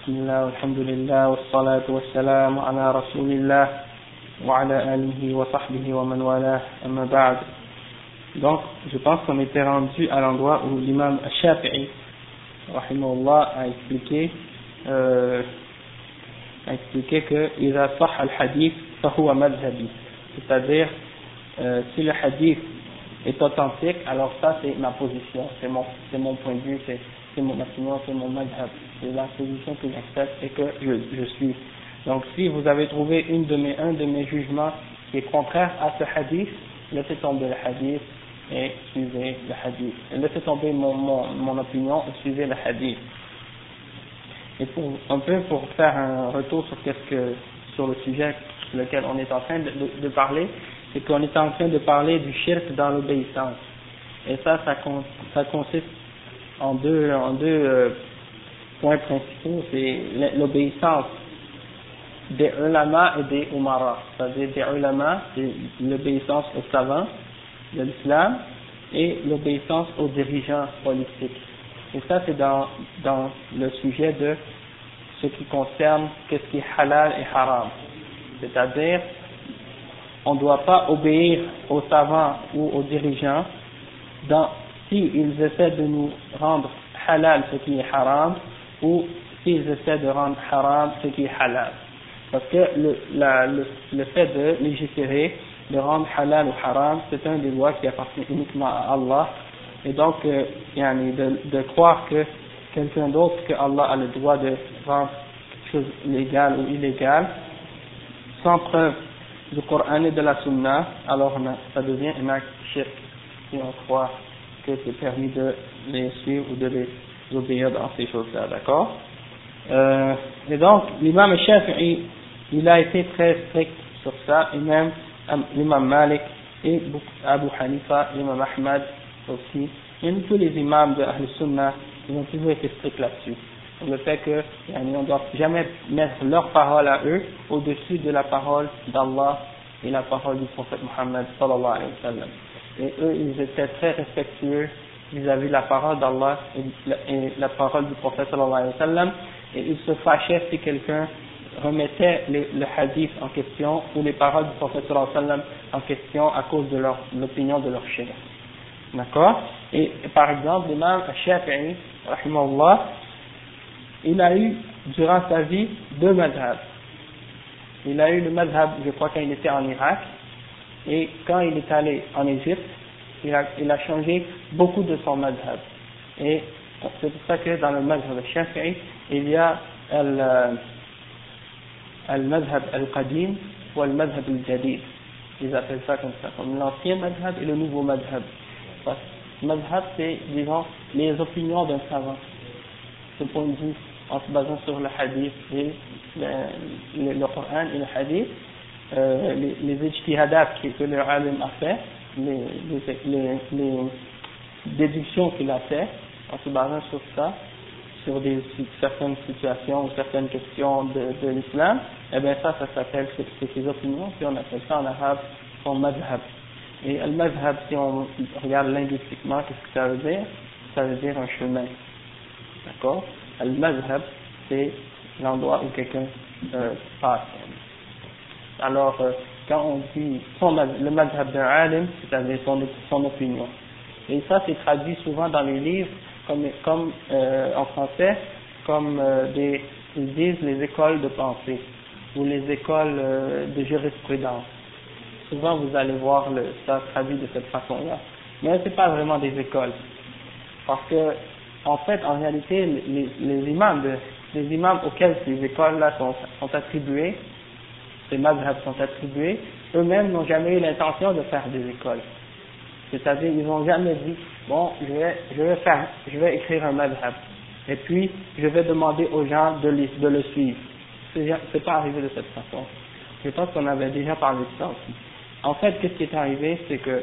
بسم الله والحمد لله والصلاة والسلام على رسول الله وعلى آله وصحبه ومن والاه أما بعد Donc, je pense qu'on était rendu à l'endroit où l'imam Shafi'i, rahimahullah, a expliqué, euh, a expliqué que إذا صح الحديث فهو مذهبي. C'est-à-dire, euh, si le hadith est authentique, alors ça c'est ma position, c'est mon, c'est mon point de vue, c'est, c'est mon opinion, c'est mon madhab, c'est la position que j'accepte et que je, je suis. Donc si vous avez trouvé une de mes, un de mes jugements qui est contraire à ce hadith, laissez tomber le hadith et suivez le hadith. Laissez tomber mon, mon, mon opinion et suivez le hadith. Et pour, un peu pour faire un retour sur qu'est-ce que, sur le sujet sur lequel on est en train de, de, de parler, c'est qu'on est en train de parler du shirk dans l'obéissance. Et ça, ça, ça consiste en deux, en deux euh, points principaux. C'est l'obéissance des ulama et des umara. C'est-à-dire des ulama, c'est l'obéissance aux savants de l'islam et l'obéissance aux dirigeants politiques. Et ça, c'est dans, dans le sujet de ce qui concerne qu'est-ce qui est halal et haram. C'est-à-dire, on ne doit pas obéir aux savants ou aux dirigeants dans, s'ils essaient de nous rendre halal ce qui est haram ou s'ils essaient de rendre haram ce qui est halal. Parce que le, la, le, le fait de légiférer, de rendre halal ou haram, c'est un des lois qui appartient uniquement à Allah. Et donc, euh, de, de croire que quelqu'un d'autre que Allah a le droit de rendre quelque chose légal ou illégal, sans preuve du Coran et de la Sunna, alors ça devient un acte shirk si on croit que c'est permis de les suivre ou de les obéir dans ces choses-là, d'accord? Euh, Et donc, l'imam Shafi'i, il a été très strict sur ça, et même l'imam Malik et Abu Hanifa, l'imam Ahmad aussi, et tous les imams de Ahl Sunnah, ils ont toujours été stricts là-dessus le fait que on ne doit jamais mettre leur parole à eux au-dessus de la parole d'Allah et la parole du prophète Muhammad sallallahu alayhi wa sallam. Et eux, ils étaient très respectueux vis-à-vis de la parole d'Allah et, la parole du prophète sallallahu alayhi wa sallam, et ils se fâchaient si quelqu'un remettait le hadith en question ou les paroles du prophète sallam en question à cause de l'opinion de leur chef. D'accord? Et par exemple, l'imam Shafi'i, rahimahullah, il a eu durant sa vie deux madhabs. Il a eu le madhab, je crois, quand il était en Irak, et quand il est allé en Égypte, il a, changé beaucoup de son madhab. Et c'est pour ça que dans le madhab Shafi'i, il y a le madhab al-qadim ou le madhab al-jadid. Ils appellent ça comme ça, comme l'ancien madhab et le nouveau madhab. Parce que madhab, c'est, disons, les opinions d'un savant. Ce point de vue en se basant sur le hadith et le, le, Coran et le hadith, euh, les, les ijtihadat que le alim a fait, les, déductions qu'il a fait, en se basant sur ça, sur certaines situations ou certaines questions de, l'islam, eh bien ça, ça s'appelle, c'est ses opinions, puis on appelle ça en arabe son madhab. Et le madhab, si on regarde linguistiquement, qu'est-ce que ça veut dire? Ça veut dire un chemin. D'accord? Al-Mazhab, c'est l'endroit où quelqu'un euh, passe. Alors, euh, quand on dit le Mazhab d'un alim, c'est-à-dire son, opinion. Et ça, c'est traduit souvent dans les livres, comme, euh, en français, comme euh, des, ils disent les écoles de pensée, ou les écoles euh, de jurisprudence. Souvent, vous allez voir ça traduit de cette façon-là. Mais ce n'est pas vraiment des écoles. Parce que en fait, en réalité, les, imams, auxquels ces écoles-là sont attribuées, ces madhhabs sont attribués, eux-mêmes n'ont jamais eu l'intention de faire des écoles. C'est-à-dire, ils n'ont jamais dit, bon, je vais, je vais faire, je vais écrire un madhab. Et puis, je vais demander aux gens de, le suivre. C'est pas arrivé de cette façon. Je pense qu'on avait déjà parlé de ça aussi. En fait, qu'est-ce qui est arrivé, c'est que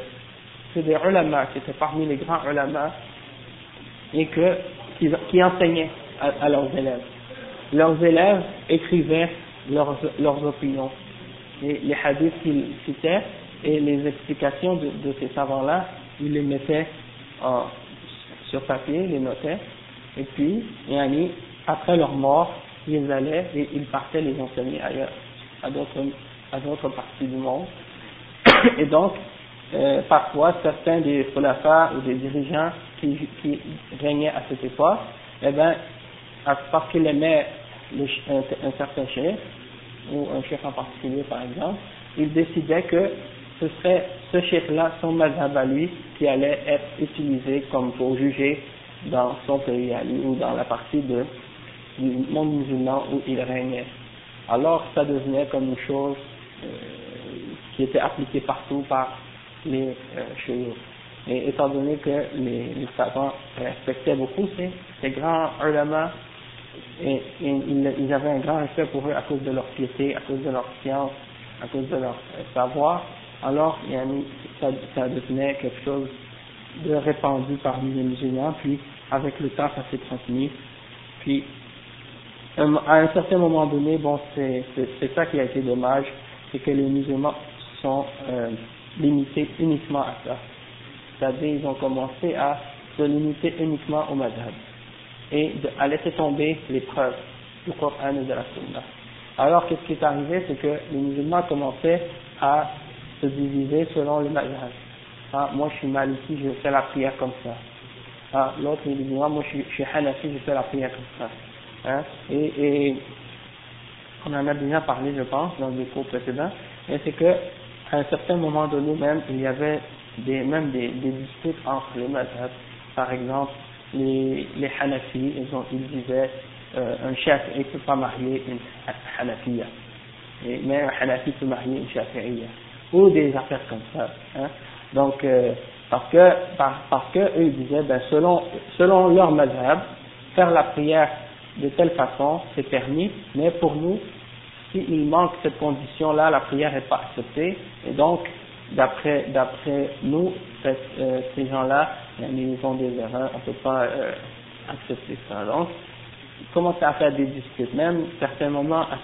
c'est des ulama qui étaient parmi les grands ulama et qui enseignaient à, leurs élèves. Leurs élèves écrivaient leurs, leurs opinions, les hadiths qu'ils citaient et les explications de, ces savants-là, ils les mettaient en, sur papier, les notaient, et puis, après leur mort, ils allaient et ils partaient les enseigner ailleurs, à d'autres, à d'autres parties du monde. Et donc, euh, parfois, certains des khulafas ou des dirigeants qui, qui régnaient à cette époque, eh ben, parce qu'ils aimaient un, certain chef, ou un chef en particulier par exemple, ils décidaient que ce serait ce chef-là, son madhab à lui, qui allait être utilisé comme pour juger dans son pays ou dans la partie du monde musulman où il régnait. Alors ça devenait comme une chose euh, qui était appliquée partout par les euh, Et étant donné que les, les savants respectaient beaucoup ces, ces grands ulama, et, ils, avaient un grand respect pour eux à cause de leur piété, à cause de leur science, à cause de leur euh, savoir, alors ça, devenait quelque chose de répandu parmi les musulmans, puis avec le temps ça s'est transmis, puis à un certain moment donné, bon c'est ça qui a été dommage, c'est que les musulmans sont euh, limités uniquement à ça. C'est-à-dire ils ont commencé à se limiter uniquement au madhab et à laisser tomber les preuves du Coran et de la Sunna. Alors qu'est-ce qui est arrivé, c'est que les musulmans commençaient à se diviser selon le madhab. Ah, moi je suis mal ici, je fais la prière comme ça. Ah, l'autre il dit moi je suis, je je fais la prière comme ça. Hein? Et, on en a déjà parlé, je pense, dans des cours précédents, et c'est que à un certain moment donné même, il y avait des, même des, disputes entre les madhab. Par exemple, les, les Hanafis, ils, ont, ils disaient euh, un chef ne peut pas marier une Hanafiya, mais un Hanafi peut marier une Shafi'iyya, ou des affaires comme ça. Hein. Donc, euh, parce que, parce que eux disaient, ben, selon, selon leur madhab, faire la prière de telle façon, c'est permis, mais pour nous, s'il manque cette condition-là, la prière n'est pas acceptée, et donc, d'après, d'après nous, euh, ces gens-là, ils ont des erreurs, on ne peut pas euh, accepter ça. Donc, ils commencent à faire des disputes, même à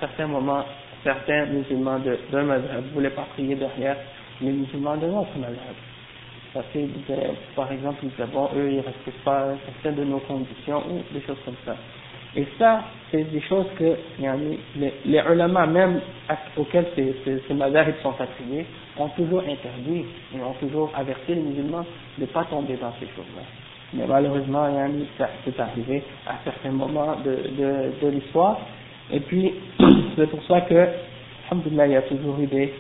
certains moments, certains musulmans d'un madhab ne voulaient pas prier derrière les musulmans de notre madhab. Parce que, par exemple, ils disaient, eux, ils ne respectent pas certaines de nos conditions, ou des choses comme ça. Et ça, c'est des choses que les, ulama même auxquels ces, ces, ces sont attribués ont toujours interdit et ont toujours averti les musulmans de ne pas tomber dans ces choses-là. Mais malheureusement, ça c'est arrivé à certains moments de, l'histoire. Et puis, c'est pour ça que, alhamdoulilah, il y a toujours eu des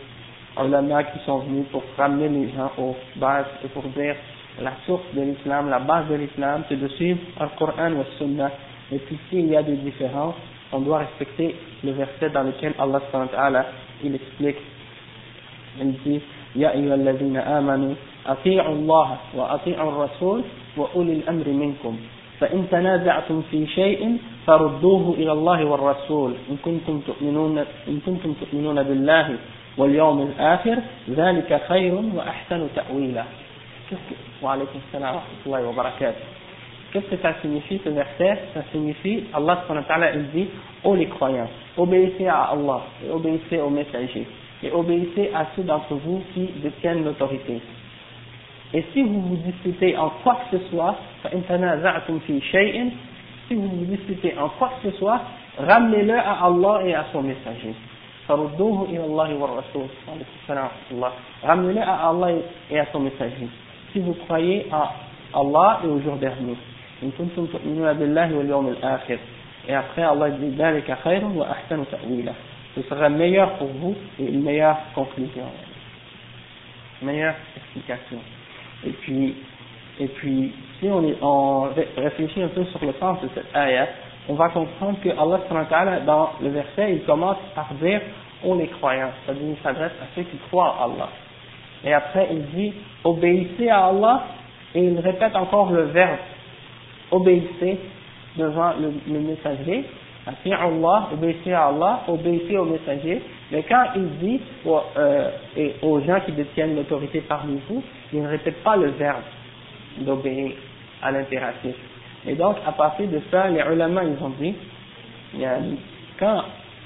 ulama qui sont venus pour ramener les gens aux bases et pour dire la source de l'islam, la base de l'islam, c'est de suivre le Coran ou le Sunnah et puis s'il y a des différences, on doit respecter le verset dans lequel Allah subhanahu il explique, il dit, يا أيها الذين آمنوا أطيعوا الله وأطيعوا الرسول وأولي الأمر منكم فإن تنازعتم في شيء فردوه إلى الله والرسول إن كنتم تؤمنون إن كنتم تؤمنون بالله واليوم الآخر ذلك خير وأحسن تأويلا وعليكم السلام ورحمة الله وبركاته Qu'est-ce que ça signifie ce verset? Ça signifie, Allah il dit, ô les croyants, obéissez à Allah et obéissez aux messagers et obéissez à ceux d'entre vous qui détiennent l'autorité. Et si vous vous disputez en quoi que ce soit, si vous vous disputez en quoi que ce soit, ramenez-le à Allah et à son messager. Ramenez-le à Allah et à son messager. Si vous croyez à Allah et au jour dernier. Et après, Allah dit Ce sera meilleur pour vous et une meilleure conclusion. Meilleure explication. Et puis, et puis si on, réfléchit un peu sur le sens de cette ayah, on va comprendre que Allah dans le verset, il commence par dire on les croyants, c'est-à-dire il s'adresse à ceux qui croient à Allah. Et après il dit obéissez à Allah et il répète encore le verbe obéissez devant le, le messager, Allah, obéissez à Allah, obéissez au messager, mais quand il dit aux, euh, aux gens qui détiennent l'autorité parmi vous, il ne répète pas le verbe d'obéir à l'impératif. Et donc, à partir de ça, les ulama, ils ont dit, quand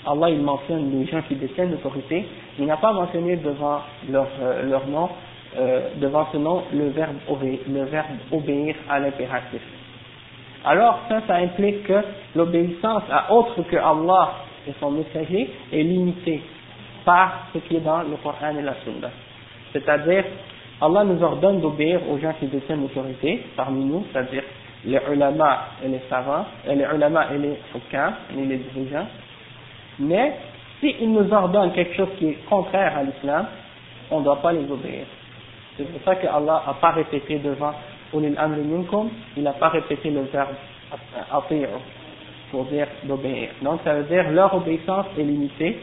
Allah il mentionne les gens qui détiennent l'autorité, il n'a pas mentionné devant leur, euh, nom, euh, devant ce nom, le verbe, le verbe obéir à l'impératif. Alors ça, ça implique que l'obéissance à autre que Allah et son messager est limitée par ce qui est dans le Coran et la Sunna. C'est-à-dire, Allah nous ordonne d'obéir aux gens qui détiennent l'autorité parmi nous, c'est-à-dire les ulama et les savants, et les ulama et les hukam, et les dirigeants. Mais, s'il nous ordonne quelque chose qui est contraire à l'islam, on ne doit pas les obéir. C'est pour ça que Allah n'a pas répété devant il n'a pas répété le verbe pour dire d'obéir. Donc ça veut dire leur obéissance est limitée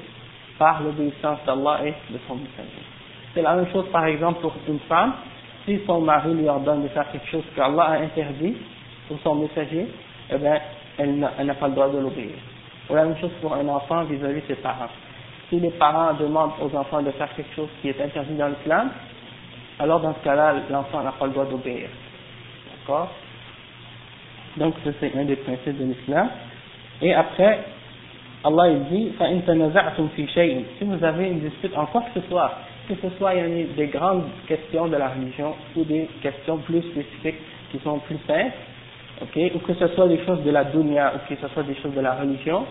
par l'obéissance d'Allah et de son messager. C'est la même chose par exemple pour une femme, si son mari lui ordonne de faire quelque chose qu'Allah a interdit pour son messager, eh bien elle n'a pas le droit de l'obéir. Ou la même chose pour un enfant vis-à-vis de ses parents. Si les parents demandent aux enfants de faire quelque chose qui est interdit dans l'islam, alors dans ce cas-là, l'enfant n'a pas le droit d'obéir. Donc, c'est un des principes de l'islam. Et après, Allah il dit Si vous avez une dispute en quoi que ce soit, que ce soit il des grandes questions de la religion ou des questions plus spécifiques qui sont plus simples, ok, ou que ce soit des choses de la dunya ou que ce soit des choses de la religion,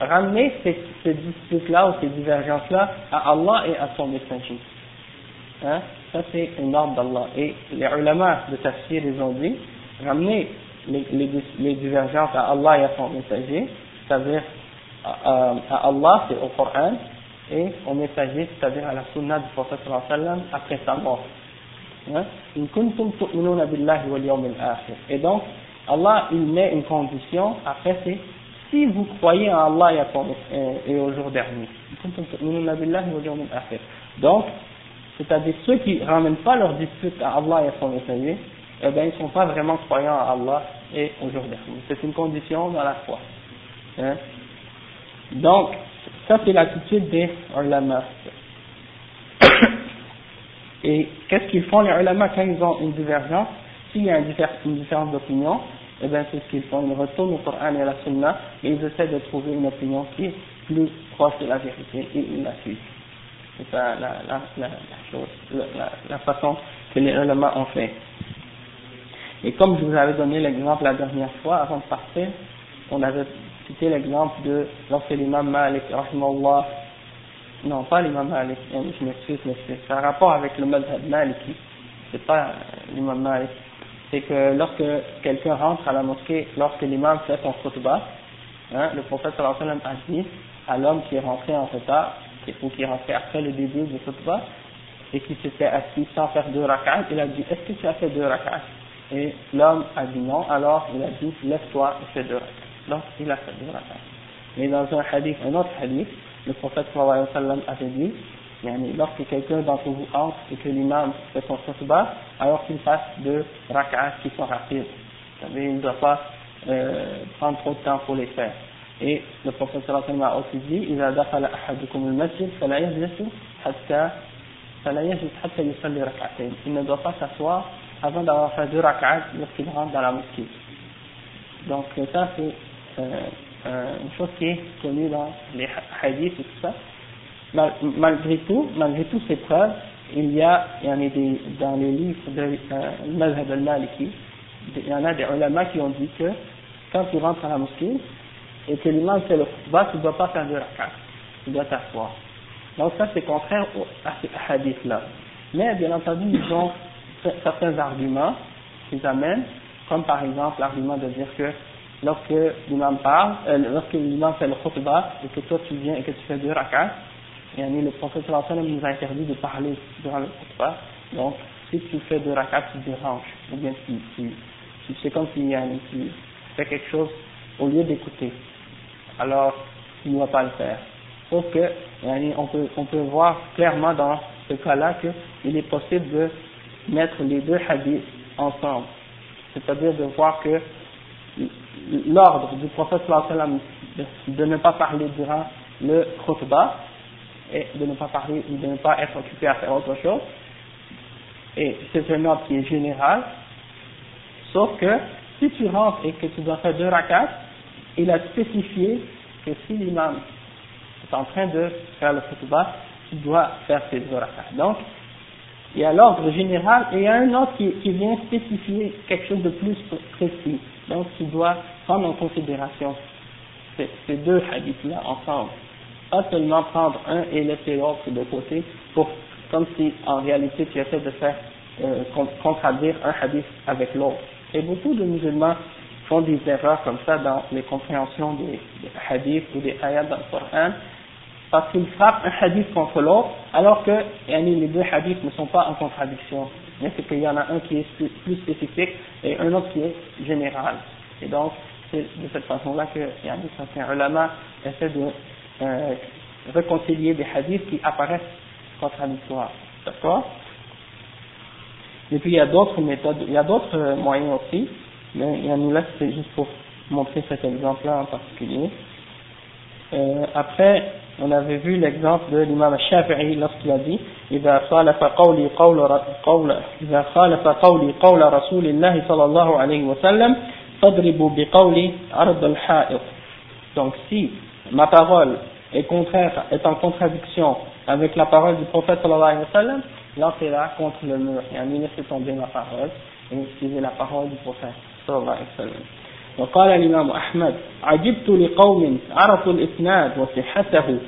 Ramenez ces, ces disputes-là ou ces divergences-là à Allah et à son messager. Hein? Ça, c'est un ordre d'Allah. Et les ulama de tafsir, ils ont dit, ramener les, divergences à Allah et à son messager, c'est-à-dire à, Allah, c'est au Coran, et au messager, c'est-à-dire à la sunna du prophète sallam après sa mort. Hein? Et donc, Allah, il met une condition, après c'est, si vous croyez en Allah et au jour dernier. Donc, c'est-à-dire ceux qui ne ramènent pas leur dispute à Allah et à son messager, eh bien, ils ne sont pas vraiment croyants à Allah et au jour dernier. C'est une condition dans la foi. Hein? Donc, ça c'est l'attitude des ulama. et qu'est-ce qu'ils font les ulama quand ils ont une divergence? S'il y a une, différence d'opinion, eh bien c'est ce qu'ils font. Ils retournent au Coran et à la Sunna et ils essaient de trouver une opinion qui est plus proche de la vérité et ils la suivent. C'est ça la, la, la, la, façon que les éléments ont fait. Et comme je vous avais donné l'exemple la dernière fois, avant de partir, on avait cité l'exemple de lorsque l'imam Malik, rahimahullah, non pas l'imam Malik, hein, je m'excuse, mais c'est un rapport avec le madhab Maliki, c'est pas l'imam Malik, c'est que lorsque quelqu'un rentre à la mosquée, lorsque l'imam fait son khutbah, hein, le prophète sallallahu alayhi wa sallam a dit à l'homme qui est rentré en retard, ou qui rentrait après le début du khutbah et qui s'était assis sans faire deux rak'at, il a dit est-ce que tu as fait deux rak'at Et l'homme a dit non, alors il a dit lève-toi et fais deux rak'at. Donc il a fait deux rak'at. Mais dans un hadith, un autre hadith, le prophète sallallahu alayhi wa sallam avait dit lorsque quelqu'un d'entre vous entre et que l'imam fait son khutbah, alors qu'il fasse deux rak'at qui sont rapides. Il ne doit pas euh, prendre trop de temps pour les faire. Et le prophète sallallahu a aussi dit إذا دخل أحدكم المسجد فلا يجلس حتى فلا يجلس حتى يصلي ركعتين. Il ne doit pas s'asseoir avant d'avoir fait deux rak'at lorsqu'il rentre dans la mosquée. Donc ça c'est euh, euh, une chose qui est connue dans les hadiths et tout ça. Mal, malgré tout, malgré toutes ces preuves, il y a, il y en a des, dans les livres de euh, Mazhab al-Maliki, il y en a des ulama qui ont dit que quand tu rentres à la mosquée, et que l'imam fait le khutbah, tu ne dois pas faire de rakat, tu dois t'asseoir. Donc ça c'est contraire à ces hadiths-là. Mais bien entendu, ils ont certains arguments qu'ils amènent, comme par exemple l'argument de dire que lorsque l'imam parle, euh, lorsque l'imam fait le khutbah et que toi tu viens et que tu fais deux rakats, et le prophète nous a interdit de parler durant le khutbah, donc si tu fais deux rakats, tu déranges, ou bien tu, tu, tu c'est comme si tu fais quelque chose au lieu d'écouter alors il ne va pas le faire. Sauf que, on peut, voir clairement dans ce cas-là qu'il est possible de mettre les deux hadiths ensemble. C'est-à-dire de voir que l'ordre du prophète de, ne pas parler durant le khutbah et de ne pas parler, de ne pas être occupé à faire autre chose. Et c'est un ordre qui est général. Sauf que si tu rentres et que tu dois faire deux rakats, il a spécifié que si l'imam est en train de faire le khutbah, il doit faire ses deux. Donc, il y a l'ordre général et il y a un autre qui, vient spécifier quelque chose de plus précis. Donc, tu dois prendre en considération ces, ces deux hadiths-là ensemble. Pas seulement prendre un et laisser l'autre de côté, pour, comme si en réalité tu essaies de faire euh, contradire un hadith avec l'autre. Et beaucoup de musulmans font des erreurs comme ça dans les compréhensions des, hadiths ou des ayats dans le Coran, parce qu'ils frappent un hadith contre l'autre, alors que les deux hadiths ne sont pas en contradiction. Mais c'est qu'il y en a un qui est plus spécifique et un autre qui est général. Et donc, c'est de cette façon-là que yani, certains ulama essaient de euh, réconcilier des hadiths qui apparaissent contradictoires. D'accord? Et puis il y a d'autres méthodes, il y a d'autres euh, moyens aussi, mais il y nous là c'est juste pour montrer cet exemple-là en particulier. Euh, après, on avait vu l'exemple de l'imam Shafi'i lorsqu'il a dit إذا خالف قولي قول قول إذا خالف قولي قول رسول الله صلى الله عليه وسلم فاضربوا بقولي عرض الحائط donc si ma parole est contraire est en contradiction avec la parole du prophète sallallahu alayhi wa sallam lancez-la contre le mur et laissez tomber ma parole et suivez la parole du prophète Sallallahu alayhi wa sallam وقال الإمام أحمد عجبت لقوم عرفوا الإسناد وصحته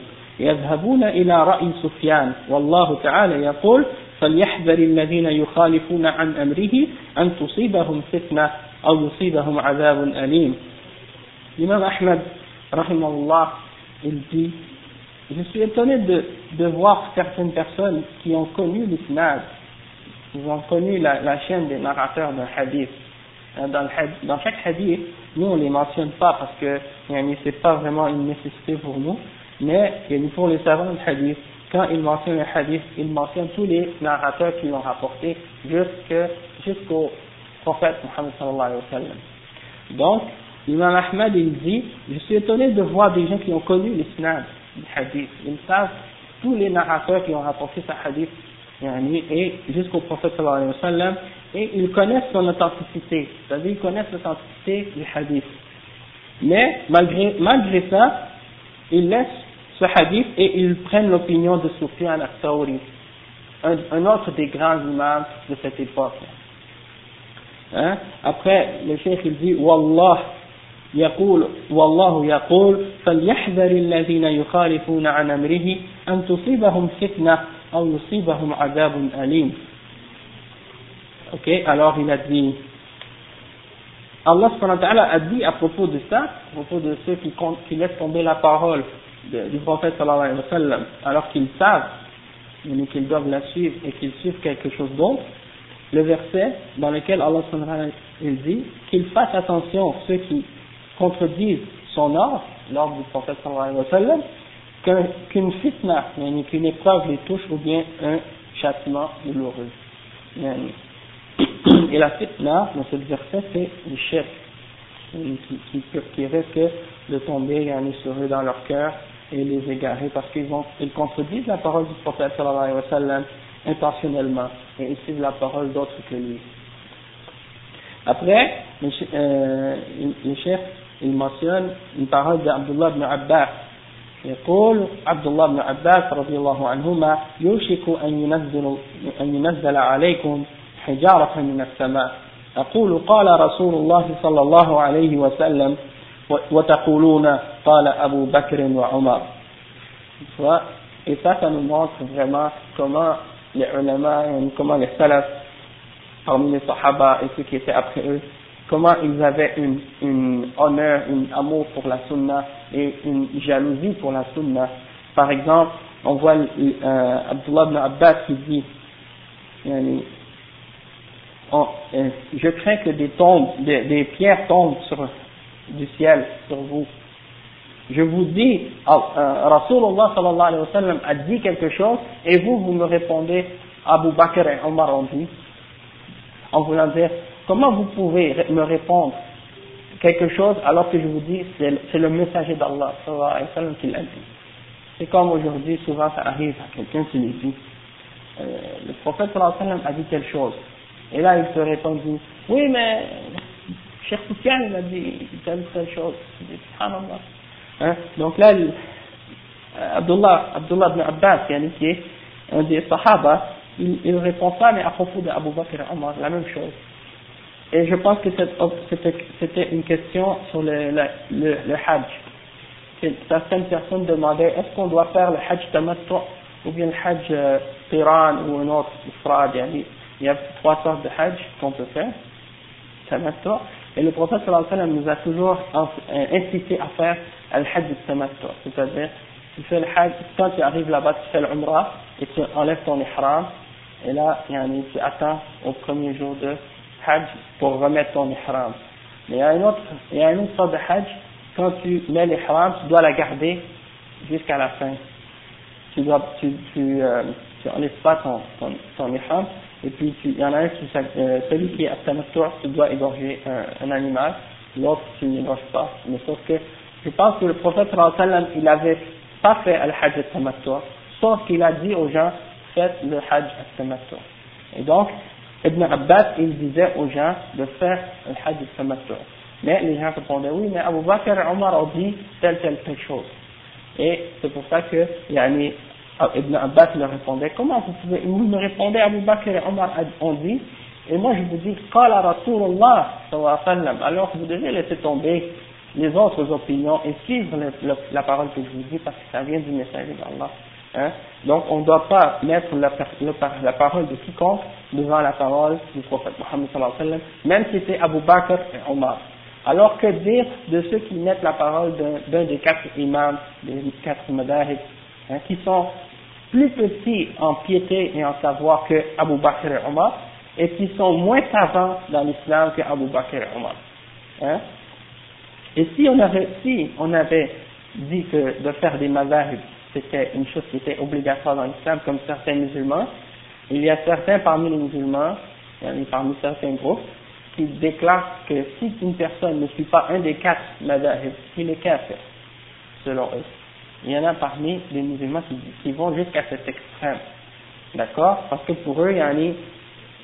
يذهبون إلى رأي سفيان والله تعالى يقول فليحذر الذين يخالفون عن أمره أن تصيبهم فتنة أو يصيبهم عذاب أليم. الإمام أحمد رحمه الله dit je suis étonné de, de voir certaines personnes qui ont connu l'isnad, qui ont connu la, la chaîne des narrateurs d'un hadith. Dans, le, dans chaque hadith, nous on les mentionne pas parce que c'est pas vraiment une nécessité pour nous, mais pour les savants du hadith, quand ils mentionnent le hadith, ils mentionnent tous les narrateurs qui l'ont rapporté jusqu'au prophète Muhammad sallallahu alayhi wa sallam. Donc, Imam Ahmad il dit, je suis étonné de voir des gens qui ont connu l'islam du hadith, ils savent tous les narrateurs qui ont rapporté ce hadith et jusqu'au prophète sallallahu alayhi wa sallam, et ils connaissent son authenticité, c'est-à-dire ils connaissent l'authenticité du hadith. Mais malgré, malgré ça, ils laissent ce hadith et ils prennent l'opinion de Sufyan al-Thawri, un, un, autre des grands imams de cette époque. Hein? Après, le cheikh il dit, Wallah, يقول والله يقول فليحذر الذين يخالفون عن أمره أن تصيبهم فتنة أو يصيبهم عذاب أليم Ok, alors il a dit, Allah a dit à propos de ça, à propos de ceux qui, qui laissent tomber la parole du prophète sallallahu alayhi wa sallam, alors qu'ils savent, qu'ils doivent la suivre et qu'ils suivent quelque chose d'autre, le verset dans lequel Allah il dit qu'ils fassent attention ceux qui contredisent son ordre, l'ordre du prophète sallallahu alayhi wa sallam, qu'une fitna, qu'une épreuve les touche ou bien un châtiment douloureux. Et la fitna, dans ce verset, c'est le chef qui, qui, de tomber yani, sur eux dans leur cœur et les égarer parce qu'ils ils contredisent la parole du prophète sallallahu alayhi wa sallam intentionnellement et ils suivent la parole d'autres que lui. Après, le, euh, le chef, il mentionne une parole d'Abdullah ibn Abbas يقول عبد الله بن عباس رضي الله عنهما يوشك أن ينزل, أن ينزل عليكم حجارة من السماء أقول قال رسول الله صلى الله عليه وسلم وتقولون قال أبو بكر وعمر et ça, ça nous montre vraiment comment les ulama, comment les salafs, parmi les sahaba et ceux qui étaient après eux, comment ils avaient une, une honneur, un amour pour la sunna et une jalousie pour la sunna. Par exemple, on voit euh, Abdullah ibn Abbas qui dit, euh, je crains que des tombes, des, pierres tombent sur, du ciel sur vous. Je vous dis, euh, Rasulullah sallallahu alayhi wa sallam a dit quelque chose et vous, vous me répondez, Abu Bakr et Omar en voulant dire, comment vous pouvez me répondre quelque chose alors que je vous dis, c'est le messager d'Allah qui l'a dit. C'est comme aujourd'hui, souvent ça arrive à quelqu'un qui lui dit, euh, le prophète a dit quelque chose. Et là, il se répond, oui, mais Cheikh Soufiane, il a dit telle, telle chose. Hein? Donc là, euh, Abdullah, Abdullah ibn Abbas, qui est un des Sahaba, il, il répond ça, mais à propos d'Abu Bakr Omar, la même chose. Et je pense que c'était une question sur le, le, le, le hajj. Certaines personnes demandaient est-ce qu'on doit faire le hajj tamattu ou bien le hajj euh, qiran ou un autre ifrad? Il y a trois sortes de hajj qu'on peut faire, tamattu. Et le prophète sallallahu alayhi nous a toujours euh, incité à faire le hajj tamattu. C'est-à-dire, tu fais le hajj, quand tu arrives là-bas, tu fais l'umrah et tu enlèves ton ihram. Et là, tu attends au premier jour de hajj pour remettre ton ihram. Mais il y a une autre, il y autre sorte de hajj, quand tu mets l'ihram, tu dois la garder jusqu'à la fin. Tu dois, tu, euh, enlèves pas ton, ton, ton ihram, et puis il y en a un qui, euh, celui qui est à tu dois égorger un, animal, l'autre tu n'égorges pas. Mais sauf que, je pense que le prophète sallam, il avait pas fait le hajj al sauf qu'il a dit aux gens, faites le hajj al Et donc, Ibn Abbas, il disait aux gens de faire le hajj tamattu. Mais les gens répondaient oui, mais Abu Bakr et Omar ont dit telle, telle, telle chose. Et c'est pour ça que yani, Ibn Abbas leur répondait, comment vous pouvez, vous me répondez Abu Bakr et Omar ont dit, et moi je vous dis, Qala Rasulullah alors vous devez laisser tomber les autres opinions et suivre la parole que je vous dis parce que ça vient du messager d'Allah. Hein? Donc on ne doit pas mettre la, parole de quiconque devant la parole du prophète Mohammed même si c'est Abu Bakr et Omar. Alors que dire de ceux qui mettent la parole d'un des quatre imams, des quatre madahib, hein, qui sont plus petits en piété et en savoir que Abu Bakr et Omar, et qui sont moins savants dans l'islam que Abu Bakr et Omar. Hein? Et si on avait, si on avait dit que de faire des madahib c'était une chose qui était obligatoire dans l'islam, comme certains musulmans. Il y a certains parmi les musulmans, parmi certains groupes, qui déclarent que si une personne ne suit pas un des quatre madahib, il est kafir, selon eux. Il y en a parmi les musulmans qui, vont jusqu'à cet extrême. D'accord? Parce que pour eux,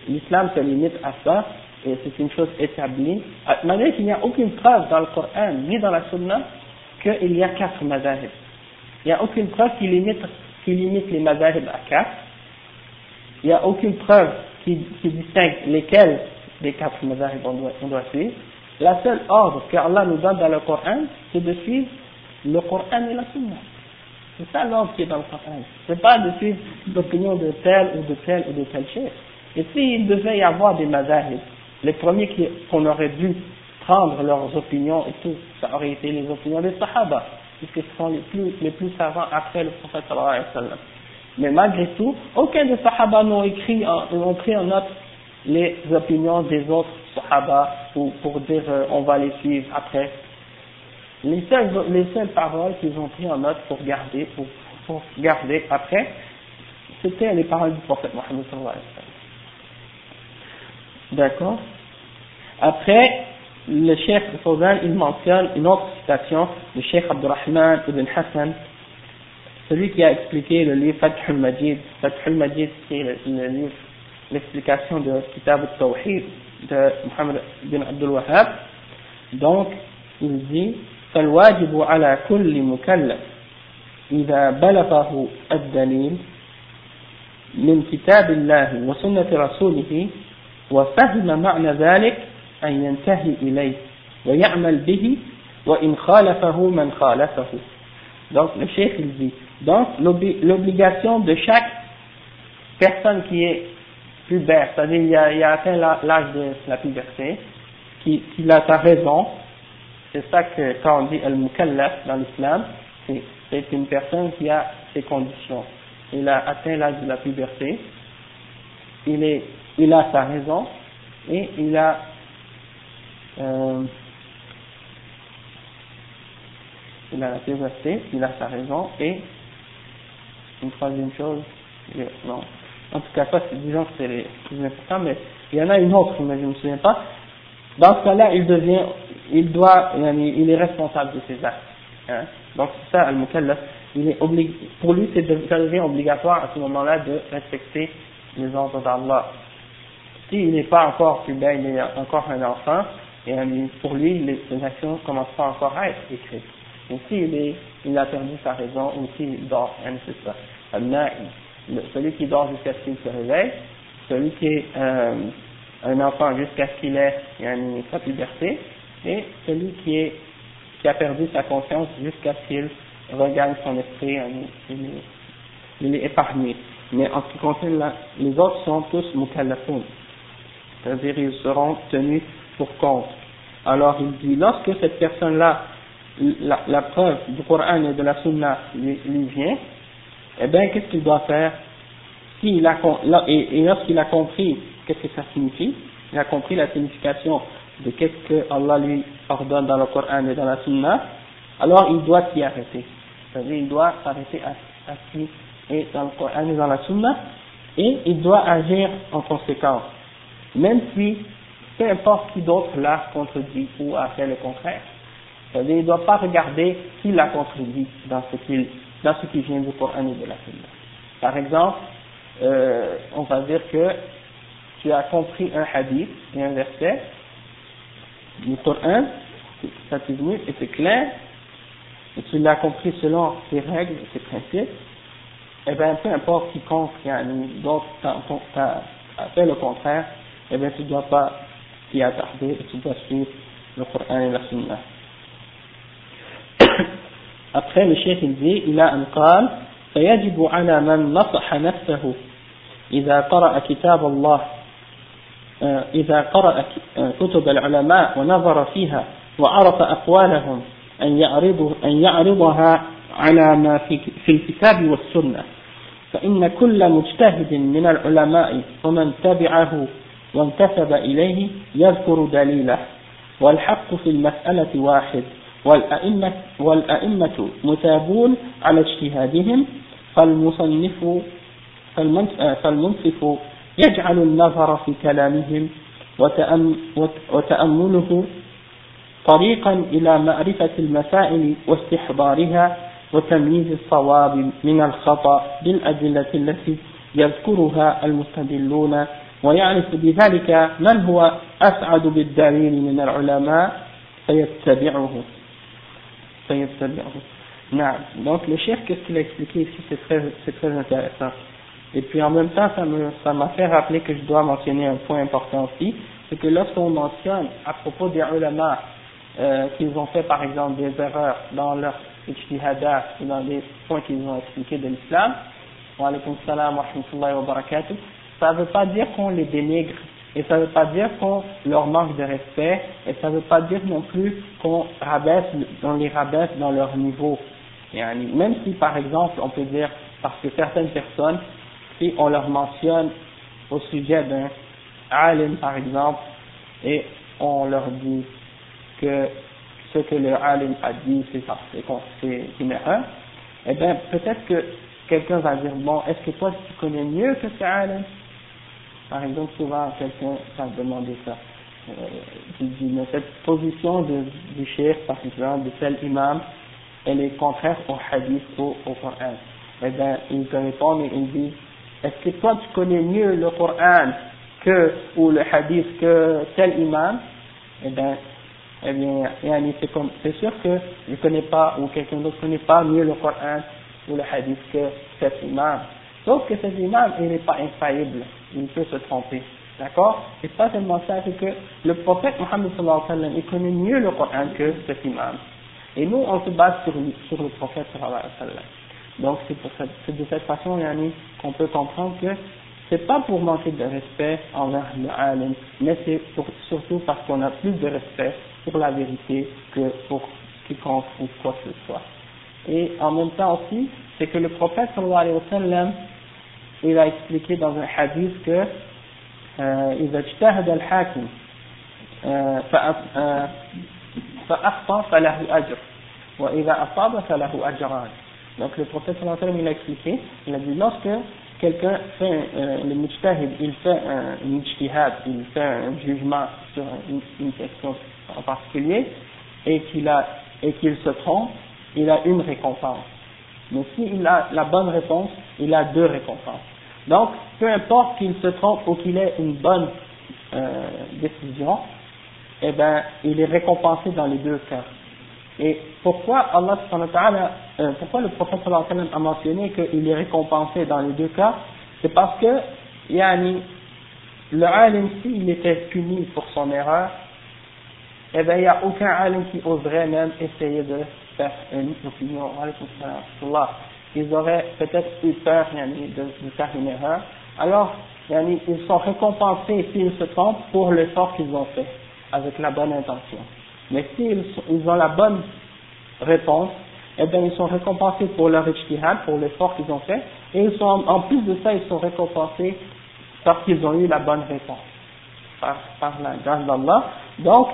l'islam se limite à ça, et c'est une chose établie. Malgré qu'il n'y a aucune preuve dans le Coran, ni dans la Sunna, qu'il y a quatre madahib. Il n'y a aucune preuve qui limite, les madahib à quatre. Il n'y a aucune preuve qui, distingue lesquels des quatre madahib on doit, suivre. La seule ordre qu'Allah nous donne dans le Coran, c'est de suivre le Coran et la Sunna. C'est ça l'ordre qui est dans le Coran. C'est pas de suivre l'opinion de tel ou de tel ou de tel chef. Et s'il devait y avoir des madahib, les premiers qu'on aurait dû prendre leurs opinions et tout, ça aurait été les opinions des Sahaba puisque ce sont les plus, les plus savants après le prophète sallallahu alayhi wa sallam. Mais malgré tout, aucun des sahaba n'ont écrit, n'ont pris en note les opinions des autres sahaba pour, pour dire euh, on va les suivre après. Les seules, les seules paroles qu'ils ont pris en note pour garder, pour, pour garder après, c'était les paroles du prophète Mohammed sallallahu alayhi wa sallam. D'accord? Après, le Cheikh Fawzan, il mentionne une autre citation du Cheikh Abdurrahman ibn Hassan, celui qui a expliqué le livre Fathul Majid. Fathul Majid, c'est le, livre, l'explication de Kitab al-Tawhid de Muhammad ibn Abdul Wahhab. Donc, il dit, فالواجب على كل مكلف إذا بلغه الدليل من كتاب الله وسنة رسوله وفهم معنى ذلك أن ينتهي إليه ويعمل به وإن خالفه من خالفه donc le cheikh il dit donc l'obligation de chaque personne qui est pubère c'est-à-dire il a, il a atteint l'âge de la puberté qui, qui a sa raison c'est ça que quand on dit al-mukallaf dans l'islam c'est une personne qui a ses conditions il a atteint l'âge de la puberté il, est, il a sa raison et il a euh, il a la pureté, il a sa raison, et une troisième chose, non. En tout cas, ça, disons que c'est les plus importants, mais il y en a une autre, mais je ne me souviens pas. Dans ce cas-là, il devient, il doit, il est responsable de ses actes. Hein. Donc, c'est ça, Al-Mukallaf, il est obligé, pour lui, ça devient obligatoire à ce moment-là de respecter les ordres d'Allah. S'il n'est pas encore cubain, il est encore un enfant, et pour lui, les, actions ne commencent pas encore à être écrites. Donc s'il il a perdu sa raison, ou s'il dort, c'est ça. celui qui dort jusqu'à ce qu'il se réveille, celui qui est euh, un enfant jusqu'à ce qu'il ait sa puberté, et celui qui, est, qui a perdu sa conscience jusqu'à ce qu'il regagne son esprit, il, est, épargné. Mais en ce qui concerne les autres sont tous mukallafun, c'est-à-dire ils seront tenus pour compte. Alors il dit, lorsque cette personne-là, la, preuve du Coran et de la Sunna lui, vient, eh bien qu'est-ce qu'il doit faire? S'il a, et, et lorsqu'il a compris qu'est-ce que ça signifie, il a compris la signification de qu'est-ce que Allah lui ordonne dans le Coran et dans la Sunna, alors il doit s'y arrêter. C'est-à-dire il doit s'arrêter à, à ce qui est dans le Coran et dans la Sunna, et il doit agir en conséquence. Même si, peu importe qui d'autre l'a contredit ou a fait le contraire. Il ne doit pas regarder qui l'a contredit dans ce, qui vient du Coran et de la Sunna. Par exemple, euh, on va dire que tu as compris un hadith et un verset du Coran, ça t'est venu et c'est clair, et tu l'as compris selon ses règles et ses principes, eh bien peu importe quiconque d'autres a fait le contraire, eh bien tu ne dois pas et tu dois suivre le Coran et la Sunna. Après le chef il dit, il a un قال فيجب على من نصح نفسه إذا قرأ كتاب الله آه، إذا قرأ آه، كتب العلماء ونظر فيها وعرف أقوالهم أن يعرض أن يعرضها على ما في, في الكتاب والسنة فإن كل مجتهد من العلماء ومن تبعه وانتسب إليه يذكر دليله والحق في المسألة واحد والأئمة, والأئمة متابون على اجتهادهم فالمصنف فالمنصف يجعل النظر في كلامهم وتأمله طريقا إلى معرفة المسائل واستحضارها وتمييز الصواب من الخطأ بالأدلة التي يذكرها المستدلون ويعرف بذلك من هو أسعد بالدليل من العلماء فيتبعه فيتبعه نعم donc le chef qu'est-ce qu'il a expliqué ici c'est très, c'est très intéressant Et puis en même temps, ça m'a fait rappeler que je dois mentionner un point important aussi, c'est que lorsqu'on mentionne à propos des ulama euh, qu'ils ont fait par exemple des erreurs dans leur ijtihadat ou dans les points qu'ils ont expliqués de l'islam, wa alaykum salam wa rahmatullahi wa barakatuh, ça ne veut pas dire qu'on les dénigre. Et ça ne veut pas dire qu'on leur manque de respect. Et ça ne veut pas dire non plus qu'on rabaisse, les rabaisse dans leur niveau. Même si par exemple on peut dire parce que certaines personnes si on leur mentionne au sujet d'un alim par exemple, et on leur dit que ce que le alim a dit c'est une erreur, eh bien peut-être que quelqu'un va dire bon est-ce que toi tu connais mieux que ce alim? Par exemple souvent quelqu'un va demander ça. Euh, mais cette position de, du chef par exemple de tel imam elle est contraire au hadith ou au Coran. Eh bien il te répond et il dit est-ce que toi tu connais mieux le Coran que, ou le hadith que tel imam? Eh bien, eh bien, c'est comme, c'est sûr que je connais pas, ou quelqu'un d'autre connaît pas mieux le Coran ou le hadith que cet imam. Sauf que cet imam, il n'est pas infaillible, il peut se tromper. D'accord? Et pas seulement ça, c'est que le prophète Mohammed sallallahu alayhi wa sallam, il connaît mieux le Coran que cet imam. Et nous, on se base sur, le prophète sallallahu alayhi wa sallam. Donc c'est de cette façon qu'on peut comprendre que c'est pas pour manquer de respect envers le alim, mais c'est surtout parce qu'on a plus de respect pour la vérité que pour quiconque ou quoi que ce soit. Et en même temps aussi, c'est que le prophète sallallahu alayhi wa sallam, il a expliqué dans un hadith que إذا اجتهد الحاكم فأخطأ فله أجر وإذا أصاب فله أجران donc le prophète sallallahu il a expliqué, il a dit lorsque quelqu'un fait euh, le mujtahid, il fait un mujtihad, il fait un jugement sur une, question en particulier et qu'il a et qu'il se trompe, il a une récompense. Mais s'il a la bonne réponse, il a deux récompenses. Donc, peu importe qu'il se trompe ou qu'il ait une bonne euh, décision, eh ben, il est récompensé dans les deux cas. Et pourquoi Allah euh, pourquoi le prophète a mentionné qu'il est récompensé dans les deux cas? C'est parce que yani, le alim, s'il était puni pour son erreur, eh bien, il n'y a aucun alim qui oserait même essayer de faire une opinion. Ils auraient peut-être eu peur de, faire une erreur. Alors, ils sont récompensés s'ils se trompent pour l'effort qu'ils ont fait, avec la bonne intention. Mais s'ils ils ont la bonne réponse, eh bien, ils sont récompensés pour leur ijtihad, pour l'effort qu'ils ont fait, et ils sont, en plus de ça, ils sont récompensés parce qu'ils ont eu la bonne réponse, par, par la grâce d'Allah. Donc,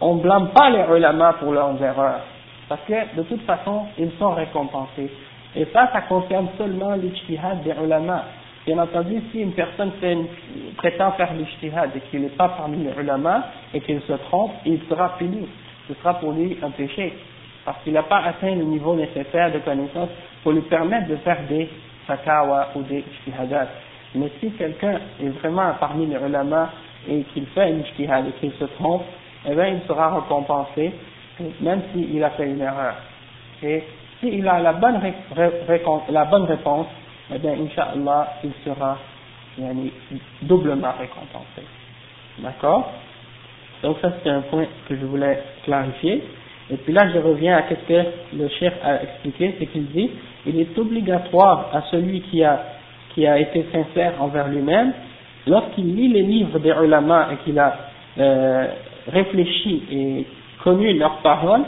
on ne blâme pas les ulama pour leurs erreurs, parce que de toute façon, ils sont récompensés. Et ça, ça concerne seulement l'ijtihad des ulama. Bien entendu, si une personne prétend faire l'ijtihad et qu'il n'est pas parmi les ulama et qu'il se trompe, il sera puni. Ce sera pour lui un péché. Parce qu'il n'a pas atteint le niveau nécessaire de connaissance pour lui permettre de faire des fatawa ou des ijtihadat. Mais si quelqu'un est vraiment parmi les ulama et qu'il fait un et qu'il se trompe, eh bien, il sera récompensé, même s'il a fait une erreur. Et s'il a la bonne, la bonne réponse, eh bien, Inch'Allah, il sera doublement récompensé. D'accord? Donc ça, c'est un point que je voulais clarifier. Et puis là, je reviens à ce que le chef a expliqué, c'est qu'il dit, il est obligatoire à celui qui a, qui a été sincère envers lui-même, lorsqu'il lit les livres des ulama et qu'il a euh, réfléchi et connu leurs paroles,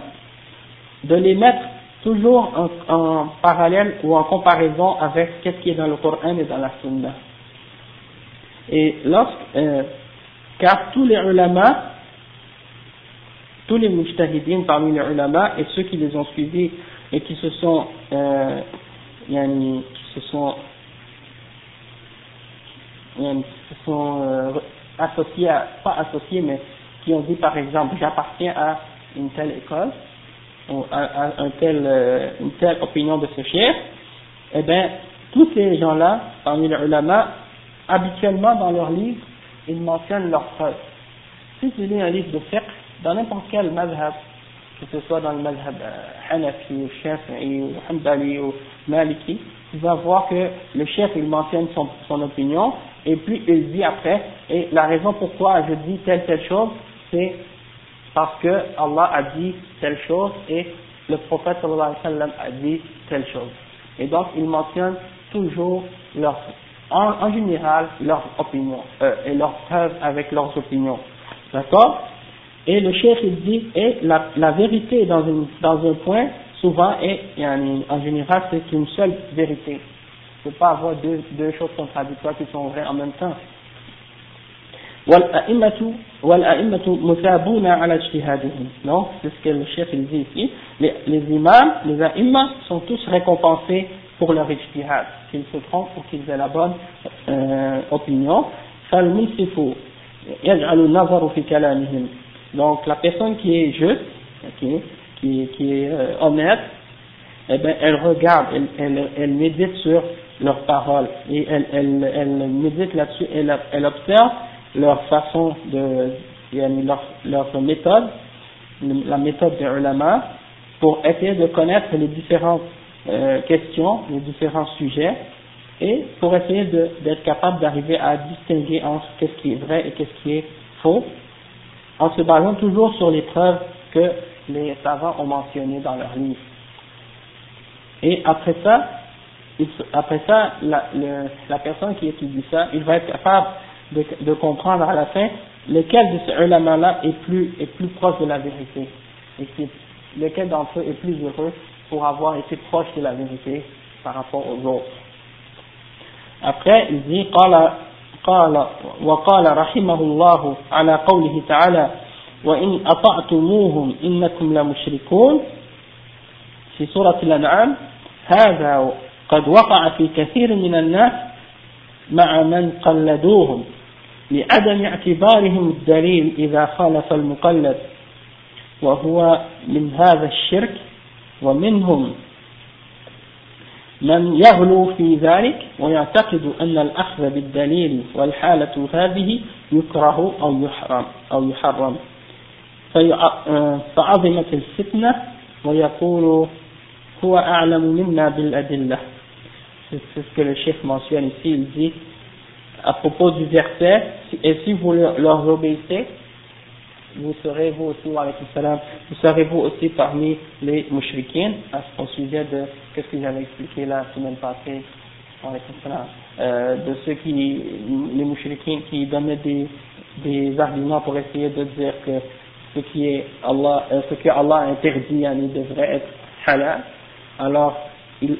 de les mettre toujours en, parallèle ou en comparaison avec ce qui est dans le Coran et dans la Sunna. Et lorsque, euh, car tous les ulama, tous les mujtahidines parmi les ulama et ceux qui les ont suivis et qui se sont, euh, yani, qui se sont, yani, qui se sont euh, associés, à, pas associés, mais qui ont dit par exemple j'appartiens à une telle école, ou à, un tel, euh, une telle opinion de ce chef, eh bien, tous ces gens-là, parmi les ulama, habituellement dans leurs livres, ils mentionnent leurs preuves. Si tu lis un livre de fiqh, dans n'importe quel madhab, que ce soit dans le madhab euh, Hanafi, ou Shafi'i, ou Hanbali, ou Maliki, tu vas voir que le chef, il mentionne son, son opinion, et puis il dit après, et la raison pourquoi je dis telle, telle chose, c'est parce que Allah a dit telle chose et le prophète sallallahu a dit telle chose. Et donc, il mentionne toujours leur, en, général leurs opinions euh, et leurs preuves avec leurs opinions. D'accord? Et le chef il dit, et la, vérité dans, un point, souvent, et, en général, c'est une seule vérité. Il ne peut pas avoir deux choses contradictoires qui sont vraies en même temps. والأئمة والأئمة مثابون على اجتهادهم non c'est ce que le chef il dit ici les, les imams les aïmmas sont tous récompensés pour leur ijtihad qu'ils se trompent ou qu'ils aient la bonne euh, opinion فالمنصف يجعل النظر في كلامهم donc la personne qui est juste okay, qui, qui est euh, honnête eh ben elle regarde elle, elle, elle médite sur leurs paroles et elle, elle, elle médite là-dessus elle, elle observe leur façon de, leur, leur méthode, la méthode des ulama, pour essayer de connaître les différentes euh, questions, les différents sujets, et pour essayer d'être capable d'arriver à distinguer entre ce qui est vrai et ce qui est faux, en se basant toujours sur les preuves que les savants ont mentionnées dans leurs livres. Et après ça, après ça, la, la personne qui étudie ça, il va être capable de, de, comprendre à la fin lequel de ces ulama-là est plus, est plus proche de la vérité et qui, lequel d'entre eux est plus heureux pour avoir été proche de la vérité par rapport aux autres. Après, il dit قال قال وقال رحمه الله على قوله تعالى وإن أطعتموهم إنكم لمشركون في سورة الأنعام هذا قد وقع في كثير من الناس مع من قلدوهم لعدم اعتبارهم الدليل إذا خالف المقلد وهو من هذا الشرك ومنهم من يغلو في ذلك ويعتقد أن الأخذ بالدليل والحالة هذه يكره أو يحرم أو يحرم. فعظمت الفتنة ويقول هو أعلم منا بالأدلة. C'est ce que le chef mentionne ici, il dit à propos du verset, et si vous leur obéissez, vous serez vous aussi, vous serez vous aussi parmi les mouchriquins, au sujet de qu'est-ce que j'avais expliqué la semaine passée, euh, de ceux qui, les mouchriquins qui donnaient des, des arguments pour essayer de dire que ce qui est Allah, euh, ce que Allah interdit, il devrait être halal. Alors,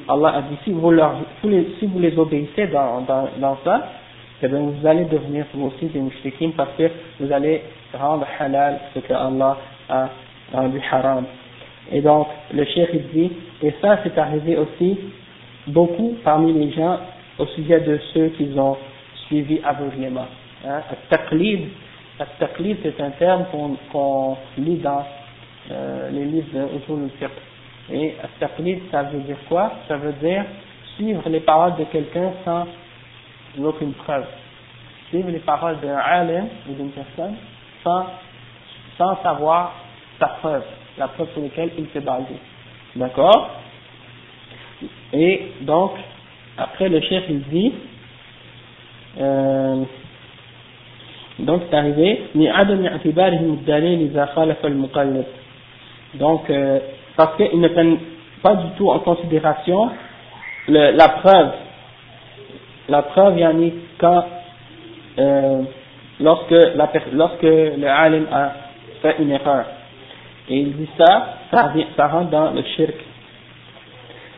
Allah a dit si vous, leur, si vous les obéissez dans, dans ça, eh bien, vous allez devenir vous aussi des mouchriquins parce que vous allez rendre halal ce que Allah a rendu haram. Et donc, le cheikh il dit, et ça c'est arrivé aussi beaucoup parmi les gens au sujet de ceux qui ont suivi aveuglément. Hein? Taqlid, c'est un terme qu'on lit dans euh, les livres de Usul Et taqlid, ça veut dire quoi? Ça veut dire suivre les paroles de quelqu'un sans aucune preuve. Suivre les paroles d'un alim ou d'une personne sans, sans savoir sa preuve, la preuve sur laquelle il s'est basé. D'accord? Et donc, après le chef il dit, euh, donc c'est arrivé, donc euh, parce qu'ils ne prennent pas du tout en considération la preuve la preuve yani quand euh, lorsque le alim a fait une erreur. Et il dit ça ça, rentre dans le shirk.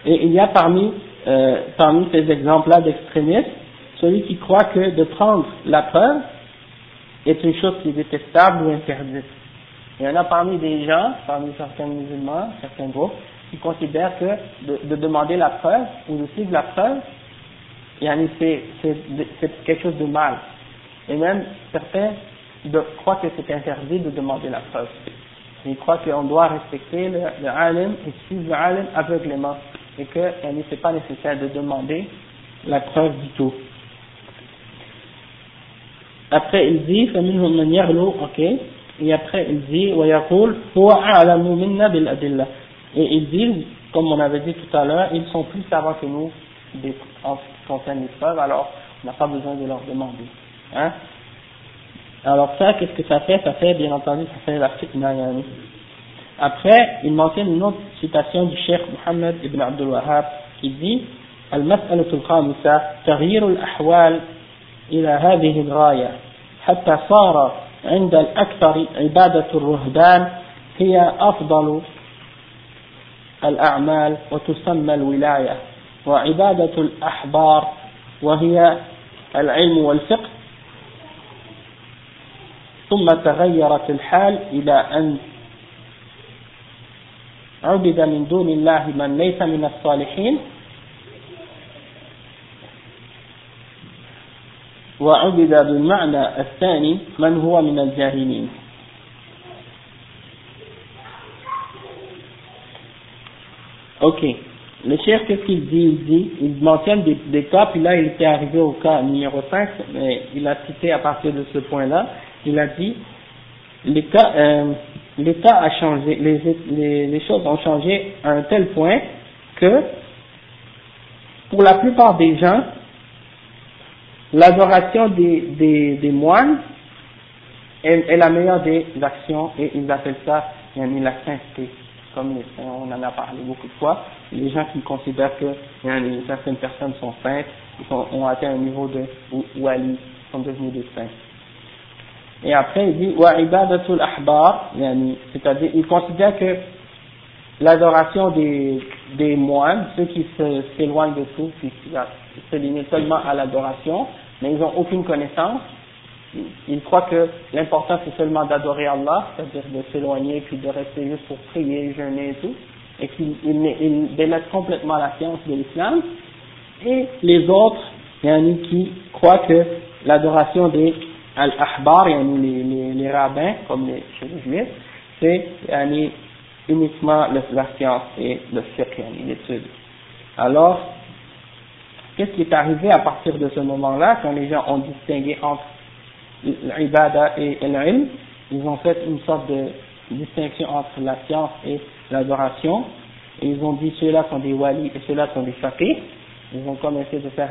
Et il y a parmi euh, parmi ces exemples là d'extrémistes celui qui croit que de prendre la preuve est une chose qui est détestable ou interdite. Il y en a parmi des gens parmi certains musulmans certains groupes qui considèrent que de demander la preuve ou de suivre la preuve c'est quelque chose de mal. Et même certains croient que c'est interdit de demander la preuve. Ils croient qu'on doit respecter le, le alim et suivre le aveuglément. Et que ce n'est pas nécessaire de demander la preuve du tout. Après il dit, ok, et après il dit, Et ils disent, comme on avait dit tout à l'heure, ils sont plus savants que nous en ce qui concerne les preuves, alors on n'a pas besoin de leur demander. Hein alors ça, qu'est-ce que ça fait Ça fait, bien entendu, ça fait la fitna Après, il mentionne une autre citation du Cheikh Mohammed ibn Abdul Wahhab qui dit المسألة الخامسة تغيير الأحوال إلى هذه الغاية حتى صار عند الأكثر عبادة الرهبان هي أفضل الأعمال وتسمى الولاية وعبادة الأحبار وهي العلم والفقه. ثم تغيرت الحال إلى أن عبد من دون الله من ليس من الصالحين. وعبد بالمعنى الثاني من هو من الجاهلين. Okay. Le chef, qu'est-ce qu'il dit? Il dit, il mentionne des, cas, puis là, il était arrivé au cas numéro 5, mais il a cité à partir de ce point-là, il a dit, l'État euh, a changé, les, les, les, choses ont changé à un tel point que, pour la plupart des gens, l'adoration des, moines est, est, la meilleure des actions, et ils appellent ça la sainteté comme on en a parlé beaucoup de fois, les gens qui considèrent que certaines personnes sont saintes, ont atteint un niveau de wali, sont devenus des saints. Et après, il dit, wa ibadatul ahbar, c'est-à-dire, il considère que l'adoration des, des moines, ceux qui s'éloignent de tout, qui se limitent seulement à l'adoration, mais ils n'ont aucune connaissance, il croit que l'important c'est seulement d'adorer Allah, c'est-à-dire de s'éloigner puis de rester juste pour prier, jeûner et tout, et qu'il il, délaisse complètement la science de l'islam, et les autres, yani, qui croient que l'adoration des al-ahbar, les, les, les, rabbins, comme les, les juifs, c'est uniquement la science et le fiqh, l'étude. Alors, qu'est-ce qui est arrivé à partir de ce moment-là, quand les gens ont distingué entre l'ibada et l'ilm, ils ont fait une sorte de distinction entre la science et l'adoration. Ils ont dit ceux-là sont des walis et ceux-là sont des faqih. Ils ont commencé de faire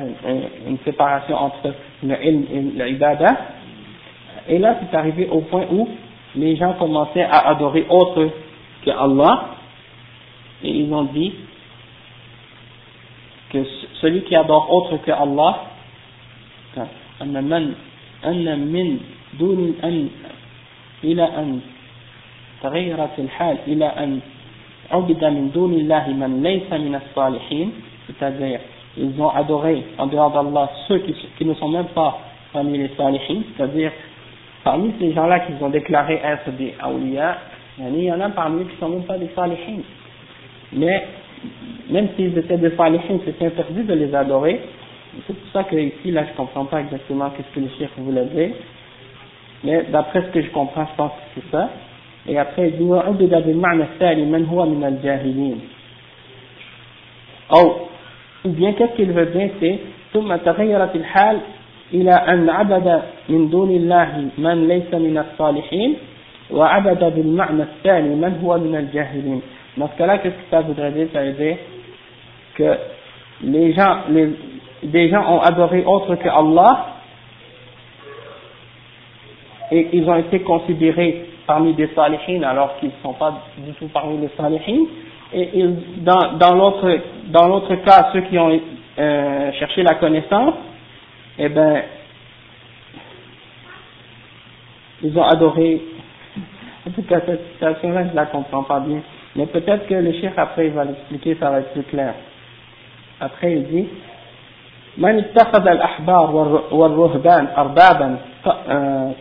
une, séparation entre le ilm et l'ibada. Et là, c'est arrivé au point où les gens commençaient à adorer autre que Allah. Et ils ont dit que celui qui adore autre que Allah, أن من دون أن إلى أن تغيرت الحال إلى أن عبد من دون الله من ليس من الصالحين c'est-à-dire ils ont adoré en dehors d'Allah ceux qui, qui, ne sont même pas parmi les salihin, c'est-à-dire parmi ces gens-là qui ont déclaré être des awliya, il y en a parmi eux qui ne sont même pas des salihin. Mais même s'ils étaient des salihin, c'est interdit de les adorer. C'est pour ça que ici, là, je ne comprends pas exactement ce que le chef voulait dire. Mais d'après ce que je comprends, je pense que c'est ça. Et après, il dit, وعبد بالمعنى الثاني من هو من الجاهلين. أو ou bien qu'est-ce qu'il veut dire c'est ثم تغيرت الحال إلى أن عبد من دون الله من ليس من الصالحين وعبد بالمعنى الثاني من هو من الجاهلين dans ce cas-là qu'est-ce que ça voudrait dire ça veut dire que les gens les, des gens ont adoré autre que Allah. Et ils ont été considérés parmi des salihin alors qu'ils ne sont pas du tout parmi les salihin et, dans, dans l'autre dans l'autre cas ceux qui ont euh, cherché la connaissance eh ben ils ont adoré. En tout cas cette situation là je la comprends pas bien. Mais peut-être que le chef après il va l'expliquer ça va être plus clair. Après il dit من اتخذ الأحبار والرهبان أربابا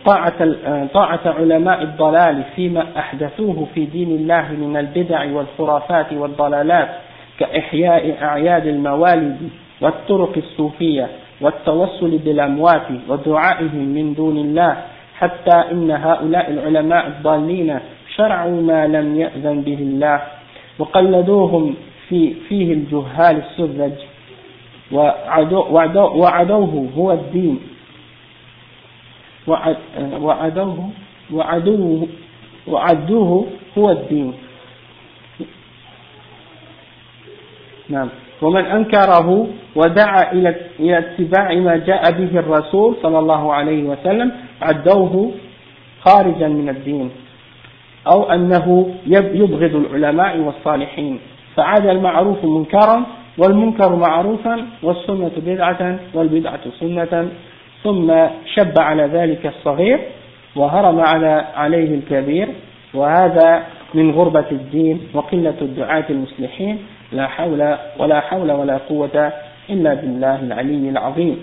طاعة, طاعة علماء الضلال فيما أحدثوه في دين الله من البدع والخرافات والضلالات كإحياء أعياد الموالد والطرق الصوفية والتوسل بالأموات ودعائهم من دون الله حتى إن هؤلاء العلماء الضالين شرعوا ما لم يأذن به الله وقلدوهم في فيه الجهال السذج وعدوه هو الدين. وعدوه وعدوه وعدوه هو الدين. نعم. ومن أنكره ودعا إلى اتباع ما جاء به الرسول صلى الله عليه وسلم عدوه خارجا من الدين. أو أنه يبغض العلماء والصالحين. فعاد المعروف منكرا والمنكر معروفا والسنة بدعة والبدعة سنة. ثم شب على ذلك الصغير وهرم على عليه الكبير. وهذا من غربة الدين وقلة الدعاة المصلحين. لا حول ولا حول ولا قوة إلا بالله العلي العظيم.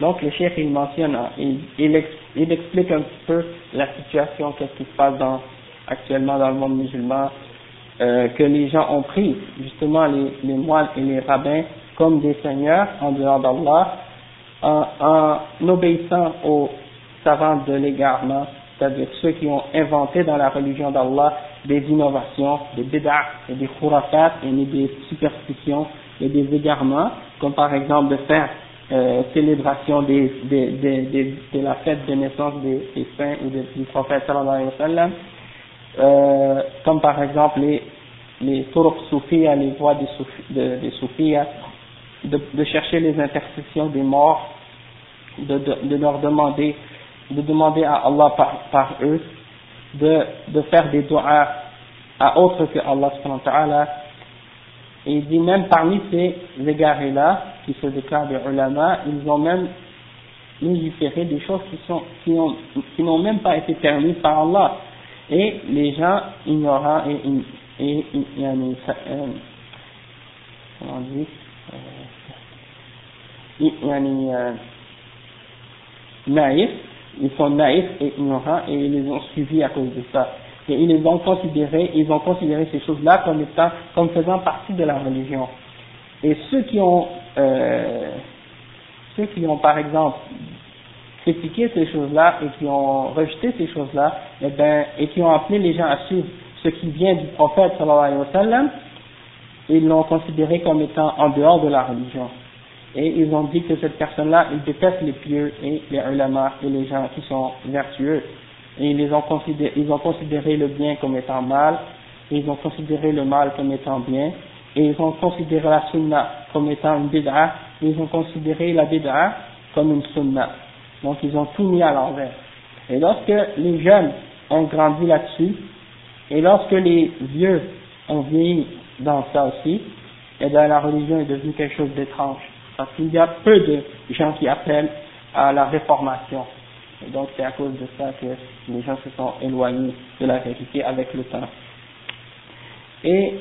Donc le chef il mentionne, il, il, il explique un peu la situation, qu'est-ce qui se passe dans, actuellement dans le monde musulman, Euh, que les gens ont pris justement les, les, moines et les rabbins comme des seigneurs en dehors d'Allah en, en, obéissant aux savants de l'égarement, c'est-à-dire ceux qui ont inventé dans la religion d'Allah des innovations, des bid'ah et des khurafat et des superstitions et des égarements, comme par exemple de faire euh, célébration des, des, des, de la fête de naissance des, des saints ou du prophète sallallahu alayhi wa sallam, euh, comme par exemple les, les soufia, les voix des, soufis, de, des de, de, chercher les intercessions des morts, de, de, leur demander, de demander à Allah par, par eux, de, de faire des doigts à autre que Allah subhanahu Et il dit même parmi ces égarés-là, qui se déclarent des ulama, ils ont même légiféré des choses qui sont, qui n'ont qui même pas été permises par Allah et les gens ignorants et, et, et euh, comment on dit euh, euh, naïfs, ils sont naïfs et ignorants et ils les ont suivis à cause de ça. Et ils les ont considérés, ils ont considéré ces choses-là comme étant, comme faisant partie de la religion. Et ceux qui ont, euh, ceux qui ont par exemple critiqué ces choses-là et qui ont rejeté ces choses-là, et, eh ben, et qui ont appelé les gens à suivre ce qui vient du prophète sallallahu alayhi wa sallam, ils l'ont considéré comme étant en dehors de la religion. Et ils ont dit que cette personne-là, il déteste les pieux et les ulama et les gens qui sont vertueux. et ils ont considéré, ils ont considéré le bien comme étant mal, et ils ont considéré le mal comme étant bien, et ils ont considéré la sunna comme étant une bid'a, et ils ont considéré la bid'a comme une sunna. Donc ils ont tout mis à l'envers. Et lorsque les jeunes ont grandi là-dessus, et lorsque les vieux ont vieilli dans ça aussi, et eh bien la religion est devenue quelque chose d'étrange. Parce qu'il y a peu de gens qui appellent à la réformation. Et donc c'est à cause de ça que les gens se sont éloignés de la vérité avec le temps. Et,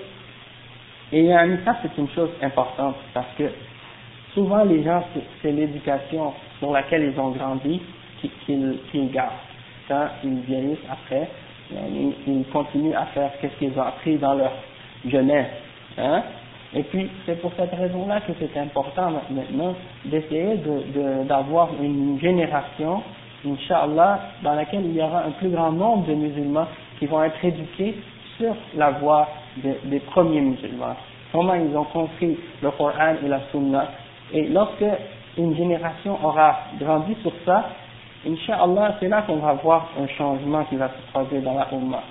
et ça c'est une chose importante parce que souvent les gens, c'est l'éducation sur laquelle ils ont grandi qu'ils gardent. Quand ils vieillissent après, ils, continuent à faire ce qu'ils ont appris dans leur jeunesse. Hein? Et puis, c'est pour cette raison-là que c'est important maintenant d'essayer d'avoir de, une génération, Inch'Allah, dans laquelle il y aura un plus grand nombre de musulmans qui vont être éduqués sur la voie des premiers musulmans. Comment ils ont compris le Coran et la Sunna. Et lorsque une génération aura grandi sur ça, Inch'Allah, c'est là qu'on va voir un changement qui va se produire dans la Ummah.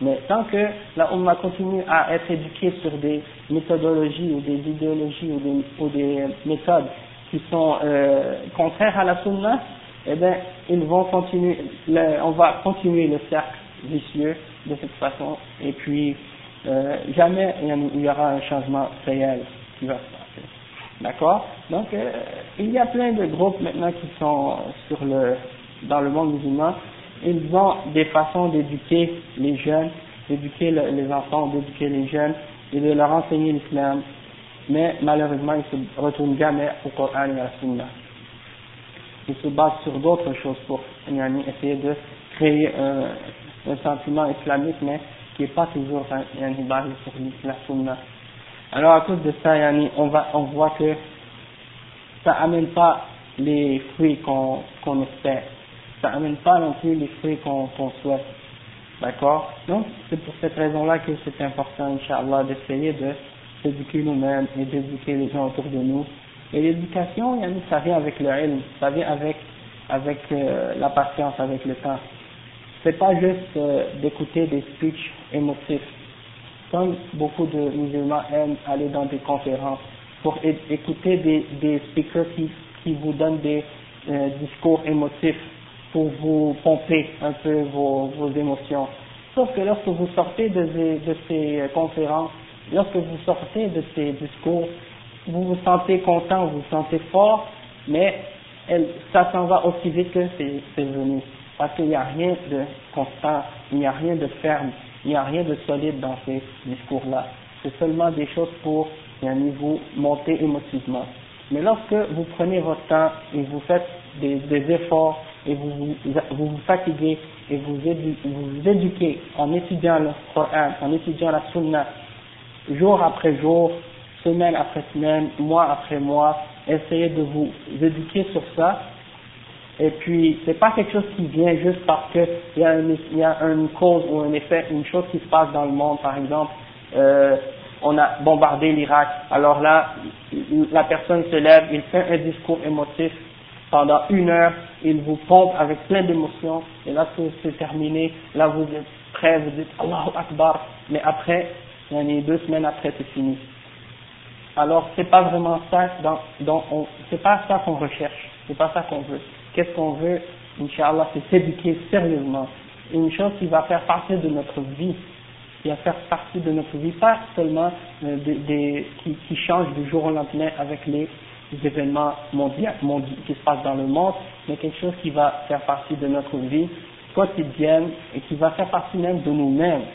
Mais tant que la Ummah continue à être éduquée sur des méthodologies ou des idéologies ou des, méthodes qui sont euh, contraires à la Sunna, eh bien, ils vont continuer, on va continuer le cercle vicieux de cette façon, et puis euh, jamais il y aura un changement réel qui va se passer. D'accord? Donc, euh, il y a plein de groupes maintenant qui sont sur le, dans le monde musulman ils ont des façons d'éduquer les jeunes, d'éduquer les enfants, d'éduquer les jeunes et de leur enseigner l'islam. Mais malheureusement, ils se retournent jamais au Coran et à la Sunna. Ils se basent sur d'autres choses pour essayer de créer un, sentiment islamique, mais qui n'est pas toujours basé sur la Sunna. Alors à cause de ça, on, va, on voit que ça amène pas les fruits qu'on espère ça n'amène pas non plus les fruits qu'on souhaite. D'accord? Donc, c'est pour cette raison-là que c'est important, Inch'Allah, d'essayer de s'éduquer nous-mêmes et d'éduquer les gens autour de nous. Et l'éducation, ça vient avec le ilm, ça vient avec, avec euh, la patience, avec le temps. C'est pas juste euh, d'écouter des speeches émotifs. Comme beaucoup de musulmans aiment aller dans des conférences pour écouter des, speakers qui, vous donnent des euh, discours émotifs pour vous pomper un peu vos, émotions. Sauf que lorsque vous sortez de ces, conférences, lorsque vous sortez de ces discours, vous vous sentez content, vous vous sentez fort, mais ça s'en va aussi vite que c'est venu. Parce qu'il n'y a rien de constant, il n'y a rien de ferme, il n'y a rien de solide dans ces discours-là. C'est seulement des choses pour niveau monter émotivement. Mais lorsque vous prenez votre temps et vous faites des, des efforts et vous vous, vous, fatiguez et vous, vous éduquez en étudiant le Coran, en étudiant la Sunna, jour après jour, semaine après semaine, mois après mois, essayez de vous éduquer sur ça. Et puis, c'est pas quelque chose qui vient juste parce qu'il y, a une, cause ou un effet, une chose qui se passe dans le monde, par exemple, euh, on a bombardé l'Irak, alors là, la personne se lève, il fait un discours émotif, pendant une heure, il vous pompe avec plein d'émotions, et là c'est terminé, là vous êtes prêt, vous dites Allahu Akbar, mais après, deux semaines après, c'est fini. Alors, c'est pas vraiment ça, c'est pas ça qu'on recherche, c'est pas ça qu'on veut. Qu'est-ce qu'on veut, Inch'Allah, c'est s'éduquer sérieusement. Une chose qui va faire partie de notre vie, qui va faire partie de notre vie, pas seulement euh, qui, change du jour au lendemain avec les événements mondiaux, qui se passent dans le monde, mais quelque chose qui va faire partie de notre vie quotidienne et qui va faire partie même de nous-mêmes.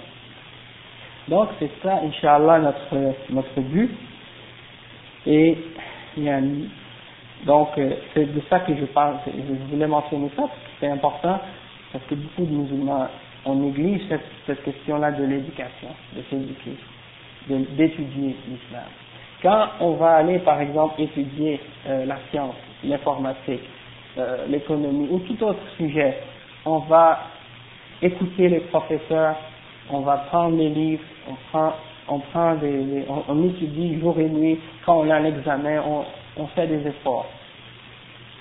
Donc c'est ça, Inch'Allah, notre, notre but. Et donc euh, c'est de ça que je parle, je voulais mentionner ça c'est important, parce que beaucoup de musulmans, on néglige cette, cette question-là de l'éducation, de s'éduquer, d'étudier l'islam. Quand on va aller, par exemple, étudier euh, la science, l'informatique, euh, l'économie ou tout autre sujet, on va écouter les professeurs, on va prendre les livres, on prend, on prend des, on, étudie jour et nuit. Quand on a un examen, on, on fait des efforts.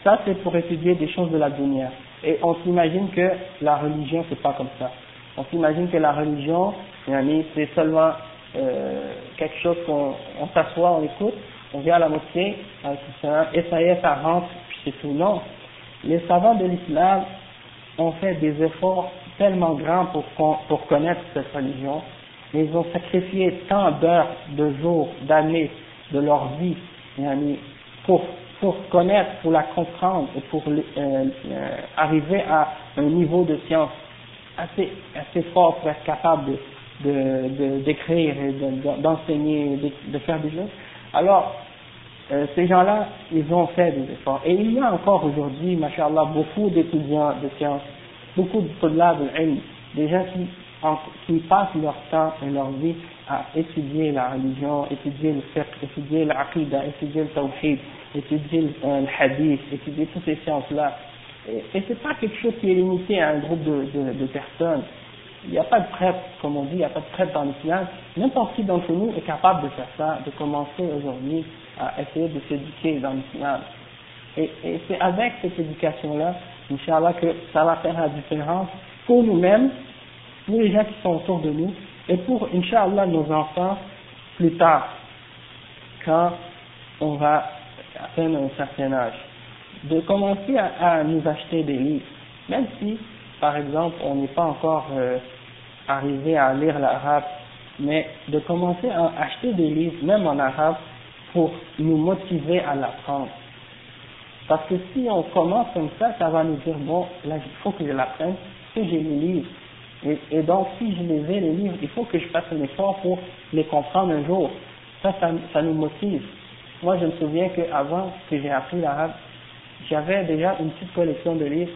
Ça, c'est pour étudier des choses de la dunya. Et on s'imagine que la religion, c'est pas comme ça. On s'imagine que la religion, c'est seulement euh, quelque chose qu'on on s'assoit, on écoute, on vient à la mosquée, et ça y est, ça rentre, puis c'est tout. Non. Les savants de l'islam ont fait des efforts tellement grands pour, pour connaître cette religion, ils ont sacrifié tant d'heures, de jours, d'années de leur vie pour, pour connaître, pour la comprendre et pour euh, euh, arriver à un niveau de science assez, assez fort pour être capable de, d'écrire et d'enseigner, de, de, faire des choses. Alors, euh, ces gens-là, ils ont fait des efforts. Et il y a encore aujourd'hui, machallah, beaucoup d'étudiants de sciences, beaucoup de des gens qui, qui passent leur temps et leur vie à étudier la religion, étudier le fiqh, étudier l'aqidah, étudier le tawhid, étudier le, euh, hadith, étudier toutes ces sciences-là. Et, et c'est pas quelque chose qui est limité à un groupe de, de, de personnes. Il n'y a pas de prêtre, comme on dit, il n'y a pas de prêtre dans l'islam. N'importe qui d'entre nous est capable de faire ça, de commencer aujourd'hui à essayer de s'éduquer dans l'islam. Et, et c'est avec cette éducation-là, Inch'Allah, que ça va faire la différence pour nous-mêmes, pour les gens qui sont autour de nous, et pour, Inch'Allah, nos enfants, plus tard, quand on va atteindre un certain âge, de commencer à, nous acheter des livres, même si, par exemple, on n'est pas encore euh, arrivé à lire l'arabe, mais de commencer à acheter des livres, même en arabe, pour nous motiver à l'apprendre. Parce que si on commence comme ça, ça va nous dire, bon, là, il faut que je l'apprenne, que j'ai les livres. Et, et, donc, si je les ai, les livres, il faut que je fasse un effort pour les comprendre un jour. Ça, ça, ça nous motive. Moi, je me souviens qu'avant que j'ai appris l'arabe, j'avais déjà une petite collection de livres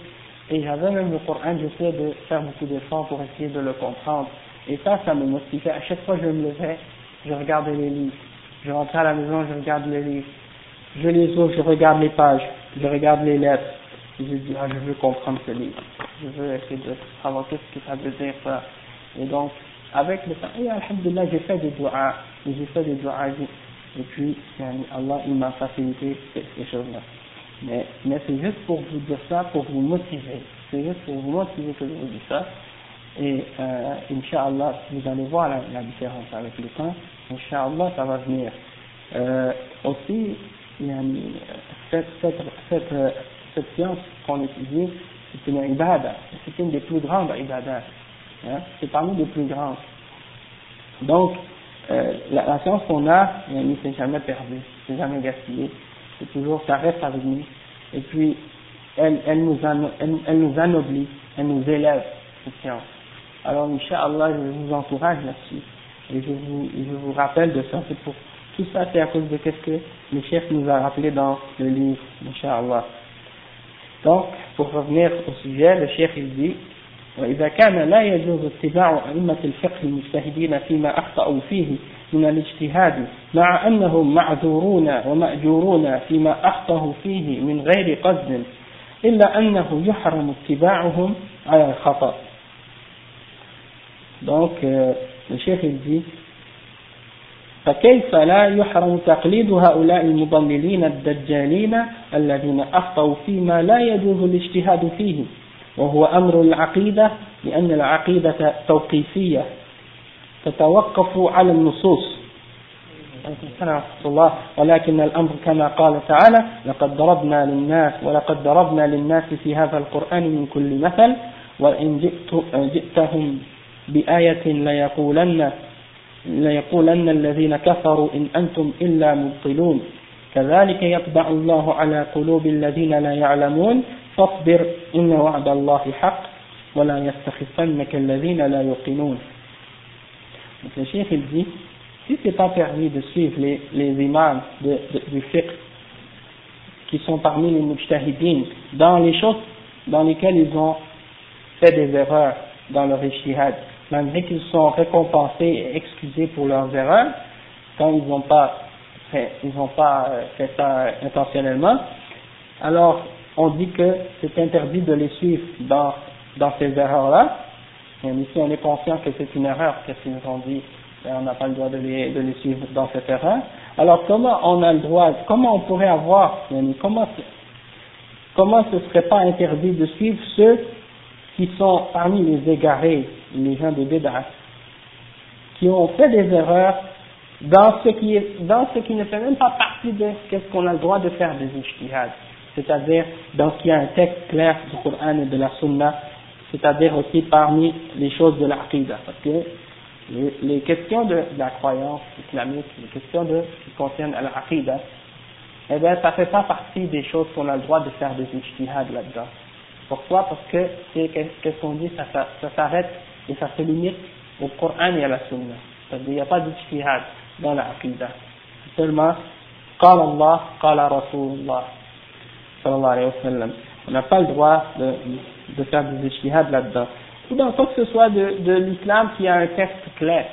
et j'avais même le Coran, j'essayais de faire beaucoup d'efforts pour essayer de le comprendre. Et ça, ça me motivait. À chaque fois que je me levais, je regardais les livres. Je rentrais à la maison, je regarde les livres. Je les ouvre, je regarde les pages, je regarde les lettres. Je dis, ah, je veux comprendre ce livre. Je veux essayer de savoir ce que ça veut dire ça. Et donc, avec le temps, et alhamdulillah, j'ai fait des doigts, j'ai fait des doigts, et puis, Allah, il m'a facilité ces choses-là. Mais, mais c'est juste pour vous dire ça, pour vous motiver. C'est juste pour vous motiver que je vous dis ça. Et, euh, Inch'Allah, vous allez voir la, différence avec le temps. Inch'Allah, ça va venir. Euh, aussi, cette, cette, cette, cette science qu'on étudie, c'est une ibada. C'est une des plus grandes ibadas. Hein? C'est parmi les plus grandes. Donc, euh, la, science qu'on a, ne jamais perdue, c'est jamais gaspillé, c'est toujours, ça reste avec nous. Et puis, elle, elle, nous, elle, elle nous anoblit, elle nous élève, cette science. Alors, Inch'Allah, je vous encourage là-dessus. Et je vous, je vous rappelle de ça. C'est pour, tout ça, c'est à cause de ce que le chef nous a rappelé dans le livre, Inch'Allah. Donc, pour revenir au sujet, le chef il dit, وإذا كان لا يجوز اتباع أئمة الفقه المجتهدين فيما أخطأوا فيه من الاجتهاد مع أنهم معذورون ومأجورون فيما أخطأوا فيه من غير قصد إلا أنه يحرم اتباعهم على الخطأ donc euh, le chef il dit فكيف لا يحرم تقليد هؤلاء المضللين الدجالين الذين أخطأوا فيما لا يجوز الاجتهاد فيه؟ وهو أمر العقيدة لأن العقيدة توقيفية تتوقف على النصوص. الله ولكن الأمر كما قال تعالى لقد ضربنا للناس ولقد ضربنا للناس في هذا القرآن من كل مثل وإن جئت جئتهم بآية ليقولن ليقولن الذين كفروا إن أنتم إلا مبطلون كذلك يطبع الله على قلوب الذين لا يعلمون فاصبر إن وعد الله حق ولا يستخفنك الذين لا يوقنون Donc le chef il dit, pas permis de suivre les, les imams de, de, du fiqh qui sont parmi les mujtahidines dans les choses dans lesquelles ils ont fait des erreurs dans leur ijtihad, malgré qu'ils sont récompensés et excusés pour leurs erreurs, quand ils n'ont pas fait, ils n'ont pas euh, fait ça intentionnellement, alors on dit que c'est interdit de les suivre dans, dans ces erreurs-là. Et ici, on est conscient que c'est une erreur, qu'est-ce qu'ils ont dit, on n'a pas le droit de les, de les suivre dans cette erreur. Alors, comment on a le droit, comment on pourrait avoir, comment, comment ce serait pas interdit de suivre ceux qui sont parmi les égarés, les gens de Bédard, qui ont fait des erreurs dans ce qui, dans ce qui ne fait même pas partie de ce qu'on a le droit de faire des ijtihad, c'est-à-dire dans ce qui a un texte clair du Coran et de la Sunna, c'est-à-dire aussi parmi les choses de l'Aqidah, parce que les, questions de, la croyance islamique, les questions de, qui concernent l'Aqidah, eh bien, ça fait pas partie des choses qu'on a le droit de faire des ijtihad là-dedans. Pourquoi? Parce que, qu'est-ce qu'on dit, ça, ça, s'arrête et ça se limite au Coran et à la Sunna. C'est-à-dire, il n'y a pas d'ijtihad dans la aqidah. Seulement, قال Allah, قال رسول الله sallallahu alayhi wa sallam. On n'a pas le droit de, de faire des ijtihad là-dedans. Ou dans quoi que ce soit de, de l'islam qui a un texte clair.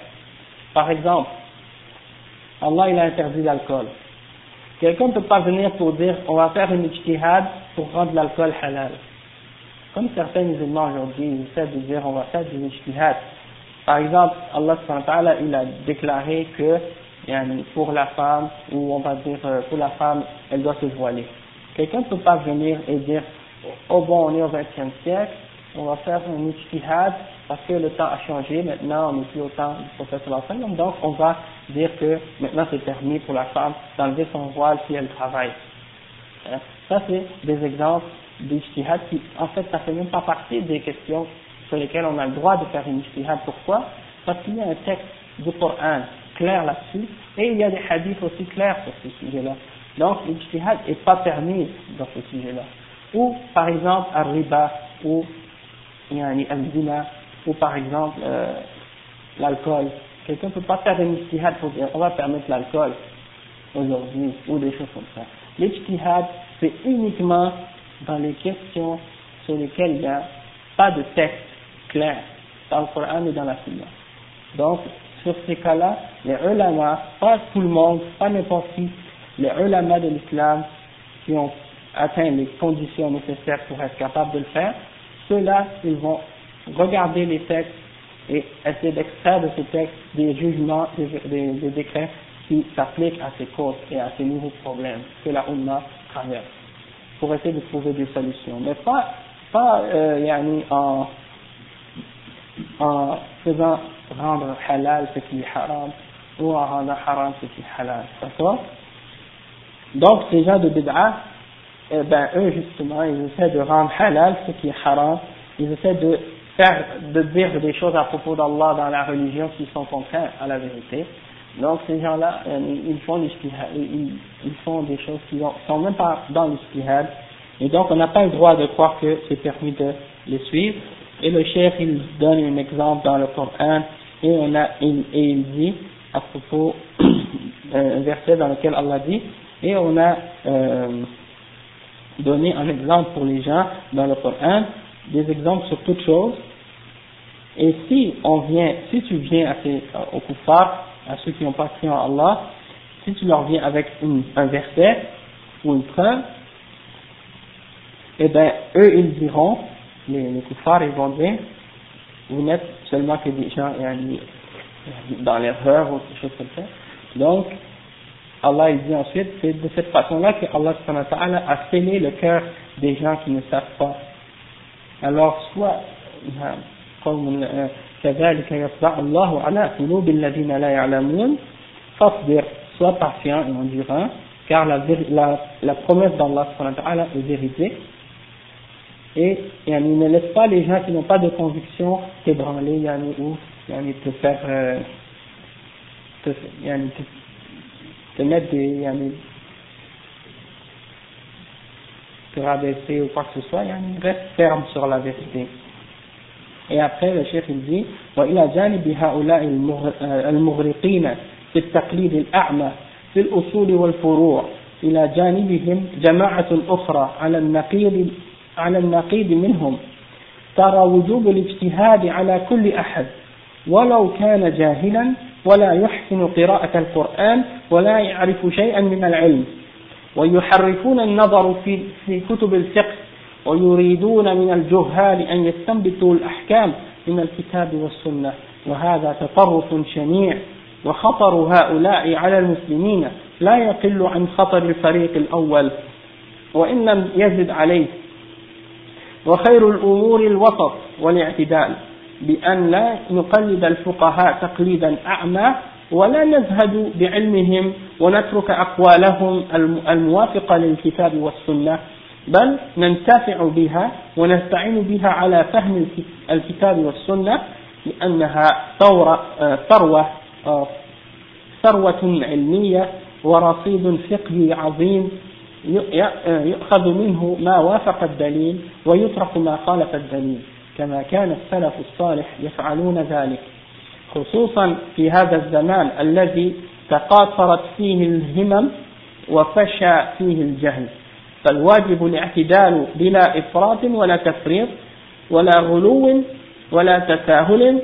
Par exemple, Allah il a interdit l'alcool. Quelqu'un ne peut pas venir pour dire on va faire une ijtihad pour rendre l'alcool halal. Comme certains musulmans aujourd'hui, ils essaient de dire on va faire des ijtihad. Par exemple, Allah il a déclaré que pour la femme, ou on va dire euh, pour la femme, elle doit se voiler. Quelqu'un ne peut pas venir et dire oh bon, on est au XXe siècle, on va faire un ijtihad parce que le temps a changé, maintenant on n'est plus au temps du prophète donc on va dire que maintenant c'est permis pour la femme d'enlever son voile si elle travaille. Hein? Ça c'est des exemples d'ijtihad qui en fait ça fait même pas partie des questions sur lesquelles on a le droit de faire une ijtihad. Pourquoi? Parce qu'il y a un texte du Coran clair là-dessus et il y a des hadiths aussi clairs sur ce sujet-là. Donc l'ijtihad n'est pas permis dans ce sujet-là. Ou par exemple al-riba ou al-zina ou par exemple euh, l'alcool. Quelqu'un ne peut pas faire une ijtihad pour dire on va permettre l'alcool aujourd'hui ou des choses comme ça. L'ijtihad c'est uniquement dans les questions sur lesquelles il n'y a pas de texte clair dans le Coran et dans la Sunna. Donc, sur ces cas-là, les ulama, pas tout le monde, pas n'importe qui, les ulama de l'islam qui ont atteint les conditions nécessaires pour être capables de le faire, ceux-là, ils vont regarder les textes et essayer d'extraire de ces textes des jugements, des, décrets qui s'appliquent à ces causes et à ces nouveaux problèmes que la Ummah traverse, pour essayer de trouver des solutions. Mais pas, pas euh, en, en faisant rendre halal ce qui est haram ou en rendant haram ce qui est halal. D'accord? Donc, ces gens de bid'a, eh ben, eux justement, ils essaient de rendre halal ce qui est haram, ils essaient de faire, de dire des choses à propos d'Allah dans la religion qui sont contraires à la vérité. Donc ces gens-là, euh, ils font ils, font des choses qui ne sont même pas dans l'istihad. Et donc on n'a pas le droit de croire que c'est permis de les suivre. Et le chef, il donne un exemple dans le Coran et, on a, et, il dit à propos un verset dans lequel Allah dit et on a euh, donné un exemple pour les gens dans le Coran, des exemples sur toutes choses. Et si on vient, si tu viens aux kuffars, à ceux qui n'ont pas cru en Allah, si tu leur viens avec un verset ou une preuve, eh bien, eux, ils diront, les, les kuffars, ils vont dire, vous n'êtes seulement que des gens dans l'erreur ou des choses comme ça. Donc, Allah il dit ensuite, c'est de cette façon-là que Allah a scellé le cœur des gens qui ne savent pas. Alors, soit, كذلك يطبع الله على قلوب الذين لا يعلمون فاصبر sois patient et endurant car la, la, la promesse d'Allah est véridique et yani, ne laisse pas les gens qui n'ont pas de conviction t'ébranler yani, ou yani, te faire euh, te, yani, te, te, mettre des yani, te rabaisser ou quoi que ce soit yani, reste ferme sur la vérité Et après le chef il dit وإلى جانب هؤلاء المغرقين في التقليد الأعمى في الأصول والفروع إلى جانبهم جماعة أخرى على النقيض على النقيض منهم ترى وجوب الاجتهاد على كل أحد ولو كان جاهلا ولا يحسن قراءة القرآن ولا يعرف شيئا من العلم ويحرفون النظر في, في كتب الفقه ويريدون من الجهال أن يستنبطوا الأحكام من الكتاب والسنة. وهذا تطرف شنيع وخطر هؤلاء على المسلمين. لا يقل عن خطر الفريق الأول وإن لم يزد عليه. وخير الأمور الوسط والاعتدال بأن لا نقلد الفقهاء تقليدا أعمى ولا نزهد بعلمهم ونترك أقوالهم الموافقة للكتاب والسنة. بل ننتفع بها ونستعين بها على فهم الكتاب والسنة لأنها ثروة ثروة علمية ورصيد فقهي عظيم يؤخذ منه ما وافق الدليل ويترك ما خالف الدليل كما كان السلف الصالح يفعلون ذلك خصوصا في هذا الزمان الذي تقاطرت فيه الهمم وفشى فيه الجهل. فالواجب الاعتدال بلا إفراط ولا تفريط ولا غلو ولا تساهل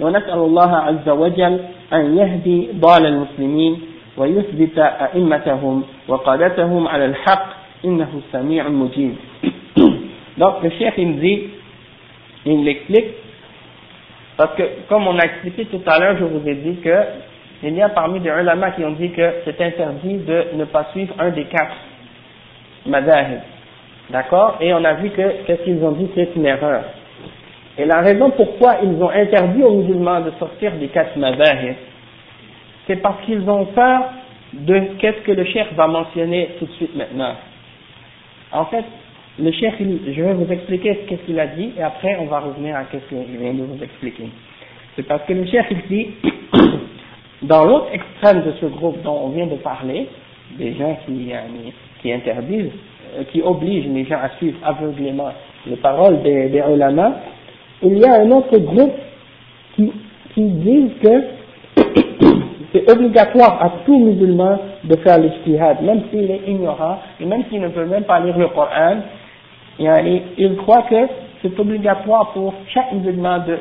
ونسأل الله عز وجل أن يهدي ضال المسلمين ويثبت أئمتهم وقادتهم على الحق إنه سميع مجيب Donc le chef il dit, il l'explique, parce que comme on a expliqué tout à l'heure, je vous ai dit que il y a parmi des ulama qui ont dit que c'est interdit de ne pas suivre un des quatre madahib. D'accord? Et on a vu que qu'est-ce qu'ils ont dit, c'est une erreur. Et la raison pourquoi ils ont interdit aux musulmans de sortir des quatre madahib, c'est parce qu'ils ont peur de qu'est-ce que le cheikh va mentionner tout de suite maintenant. En fait, le cheikh, je vais vous expliquer ce qu'il a dit et après on va revenir à ce qu'il vient de vous expliquer. C'est parce que le cheikh il dit, dans l'autre extrême de ce groupe dont on vient de parler, des gens qui, qui interdisent, euh, qui obligent les gens à suivre aveuglément les paroles des, des ulama, il y a un autre groupe qui, qui disent que c'est obligatoire à tout musulman de faire l'ijtihad, même s'il est ignorant, et même s'il ne peut même pas lire le Coran, il croit que c'est obligatoire pour chaque musulman de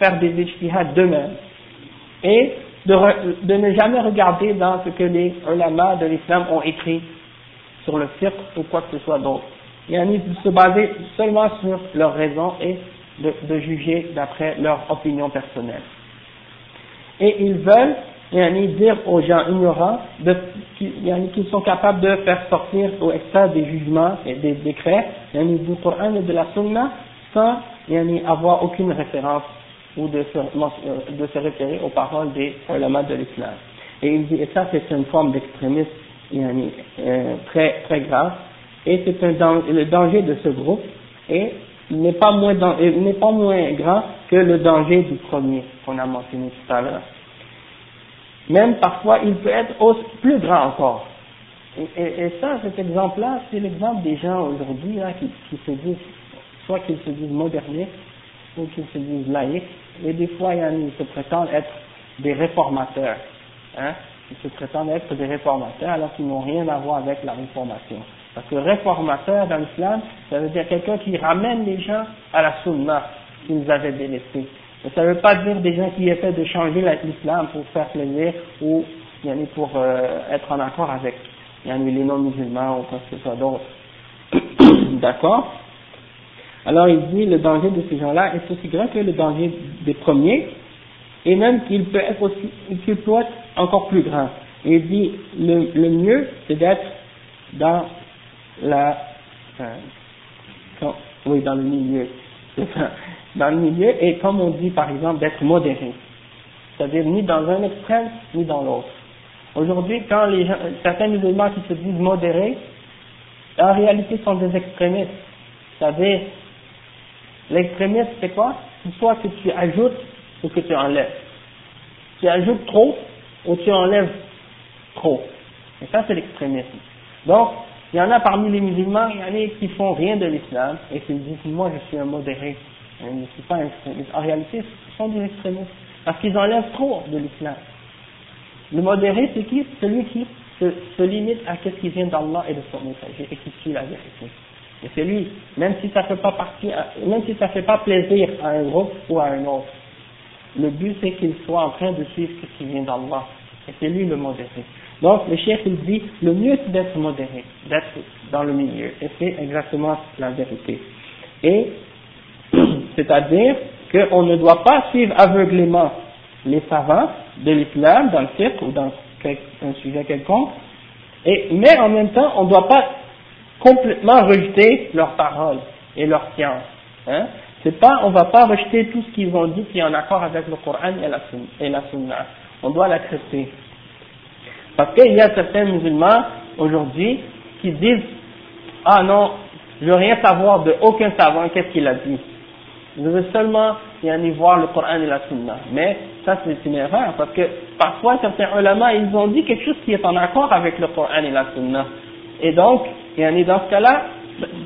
faire des ijtihad d'eux-mêmes, et de, ne jamais regarder dans ce que les ulama de l'islam ont écrit sur le fiqh ou quoi que ce soit d'autre. Il de se baser seulement sur leurs raisons et de, juger d'après leur opinion personnelle. Et ils veulent yani, dire aux gens ignorants qu'ils sont capables de faire sortir au extérieur des jugements et des décrets yani, du Coran et de la Sunna sans yani, avoir aucune référence ou de se, de se référer aux paroles des ulama de l'islam. Et ça c'est une forme d'extrémisme yani, euh, très, très grave, et c'est un le danger de ce groupe, et n'est pas moins, n'est pas moins grand que le danger du premier qu'on a mentionné tout à l'heure. Même parfois, il peut être plus grand encore. Et, et, ça, cet exemple-là, c'est l'exemple des gens aujourd'hui qui, qui se disent, soit qu'ils se disent modernistes, ou qu'ils se disent laïcs, et des fois, ils se prétendent être des réformateurs. Hein? Ils se prétendent être des réformateurs alors qu'ils n'ont rien à voir avec la réformation. Parce que réformateur dans l'islam, ça veut dire quelqu'un qui ramène les gens à la sunna qu'ils avaient délaissée. Mais ça ne veut pas dire des gens qui essaient de changer l'islam pour faire plaisir ou pour euh, être en accord avec les non-musulmans ou quoi que ce soit d'autre. D'accord? Alors il dit le danger de ces gens-là est aussi grand que le danger des premiers et même qu'il peut être aussi, qu'il peut être encore plus grand. Il dit le, le mieux c'est d'être dans la, euh, oui dans le milieu, dans le milieu et comme on dit par exemple d'être modéré, c'est-à-dire ni dans un extrême ni dans l'autre. Aujourd'hui, quand les gens, certains musulmans qui se disent modérés, en réalité sont des extrémistes. C'est-à-dire, l'extrémiste c'est quoi? C'est soit que tu ajoutes ou que tu enlèves. Tu ajoutes trop ou tu enlèves trop. Et ça c'est l'extrémisme. Donc, il y en a parmi les musulmans, il y en a qui font rien de l'islam et qui disent moi je suis un modéré. Je ne suis pas un extrémiste. En réalité, ce sont des extrémistes parce qu'ils enlèvent trop de l'islam. Le modéré, c'est qui? Celui qui se, limite à ce qui vient d'Allah et de son messager et qui suit la vérité. Et c'est lui, même si ça ne fait fait pas plaisir à un groupe ou à un autre. Le but c'est qu'il soit en train de suivre ce qui vient d'Allah. Et c'est lui le modéré. Donc le chef il dit, le mieux c'est d'être modéré, d'être dans le milieu. Et c'est exactement la vérité. Et c'est-à-dire qu'on ne doit pas suivre aveuglément les savants de l'islam dans le cirque ou dans un sujet quelconque, et, mais en même temps on ne doit pas complètement rejeter leurs paroles et leur science. Hein. C'est pas, on va pas rejeter tout ce qu'ils ont dit qui est en accord avec le Coran et la, Sunna. On doit l'accepter. Parce qu'il y a certains musulmans aujourd'hui qui disent ah non, je veux rien savoir de aucun savant, qu'est-ce qu'il a dit? Je veux seulement y aller voir le Coran et la Sunna. Mais ça c'est une erreur parce que parfois certains ulama ils ont dit quelque chose qui est en accord avec le Coran et la Sunna. Et donc, et dans ce cas-là,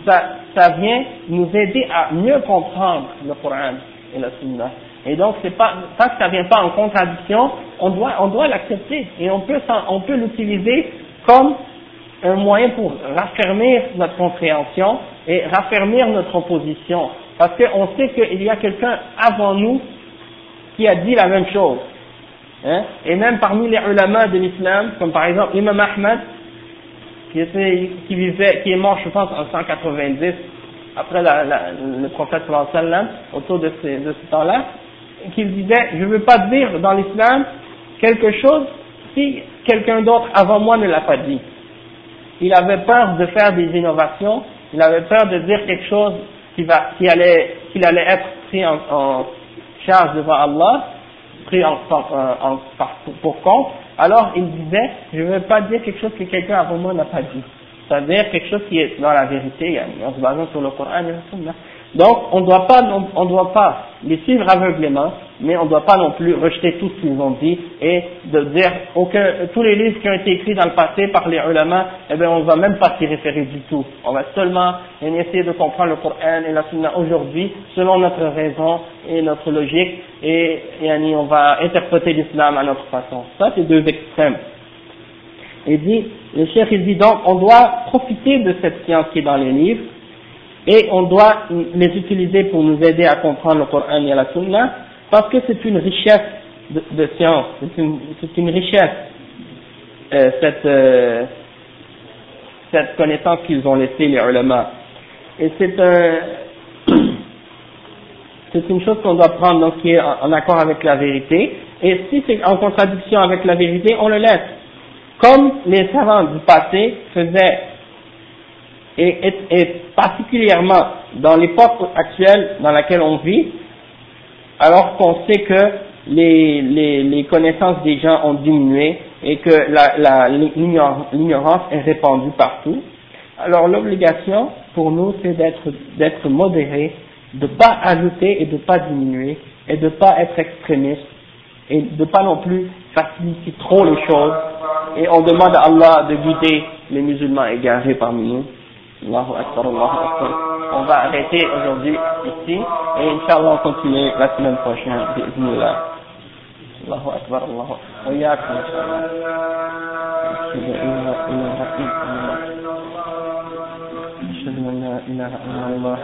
ça, ça vient nous aider à mieux comprendre le Coran et la Sunna. Et donc, c'est pas, tant que ça vient pas en contradiction, on doit, on doit l'accepter et on peut, on peut l'utiliser comme un moyen pour raffermir notre compréhension et raffermir notre position. Parce qu'on sait qu'il y a quelqu'un avant nous qui a dit la même chose. Hein? Et même parmi les ulama de l'islam, comme par exemple Imam Ahmad, qui, vivait, qui est mort, je pense, en 190, après la, la, le prophète sallam, autour de, ce temps-là, qu'il disait, je ne veux pas dire dans l'islam quelque chose si quelqu'un d'autre avant moi ne l'a pas dit il avait peur de faire des innovations, il avait peur de dire quelque chose qui, allait, qui allait être pris en charge devant Allah, pris en, en, pour compte, alors il disait, je ne veux pas dire quelque chose que quelqu'un avant moi n'a pas dit. C'est-à-dire quelque chose qui est dans la vérité, en se basant sur le Coran et la Sunna. Donc, on ne doit pas, on, doit pas les suivre aveuglément, mais on ne doit pas non plus rejeter tout ce qu'ils ont dit et de dire aucun, tous les livres qui ont été écrits dans le passé par les ulama, eh bien, on ne va même pas s'y référer du tout. On va seulement essayer de comprendre le Coran et la Sunna aujourd'hui selon notre raison et notre logique et, on va interpréter l'islam à notre façon. Ça, c'est deux extrêmes. Il dit, le cher il donc, on doit profiter de cette science qui est dans les livres et on doit les utiliser pour nous aider à comprendre le Coran et la Sunna, parce que c'est une richesse de, de science, c'est une, richesse, euh, cette, euh, cette connaissance qu'ils ont laissée les ulama. Et c'est un, c'est une chose qu'on doit prendre donc qui est en, accord avec la vérité, et si c'est en contradiction avec la vérité, on le laisse. Comme les savants du passé faisaient et, et, particulièrement dans l'époque actuelle dans laquelle on vit, alors qu'on sait que les, les, les, connaissances des gens ont diminué et que l'ignorance est répandue partout, alors l'obligation pour nous c'est d'être modéré, de ne pas ajouter et de ne pas diminuer, et de ne pas être extrémiste, et de ne pas non plus faciliter trop les choses, et on demande à Allah de guider les musulmans égarés parmi nous. Allahu Akbar, Allahu Akbar. On va arrêter aujourd'hui ici et Inch'Allah on continue la semaine prochaine. Bismillah. Allahu Akbar, Allahu Akbar. وإياكم إن شاء الله. أشهد أن لا إله إلا الله. أشهد أن لا إله إلا الله.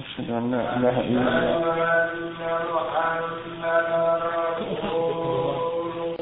أشهد أن لا إله إلا الله.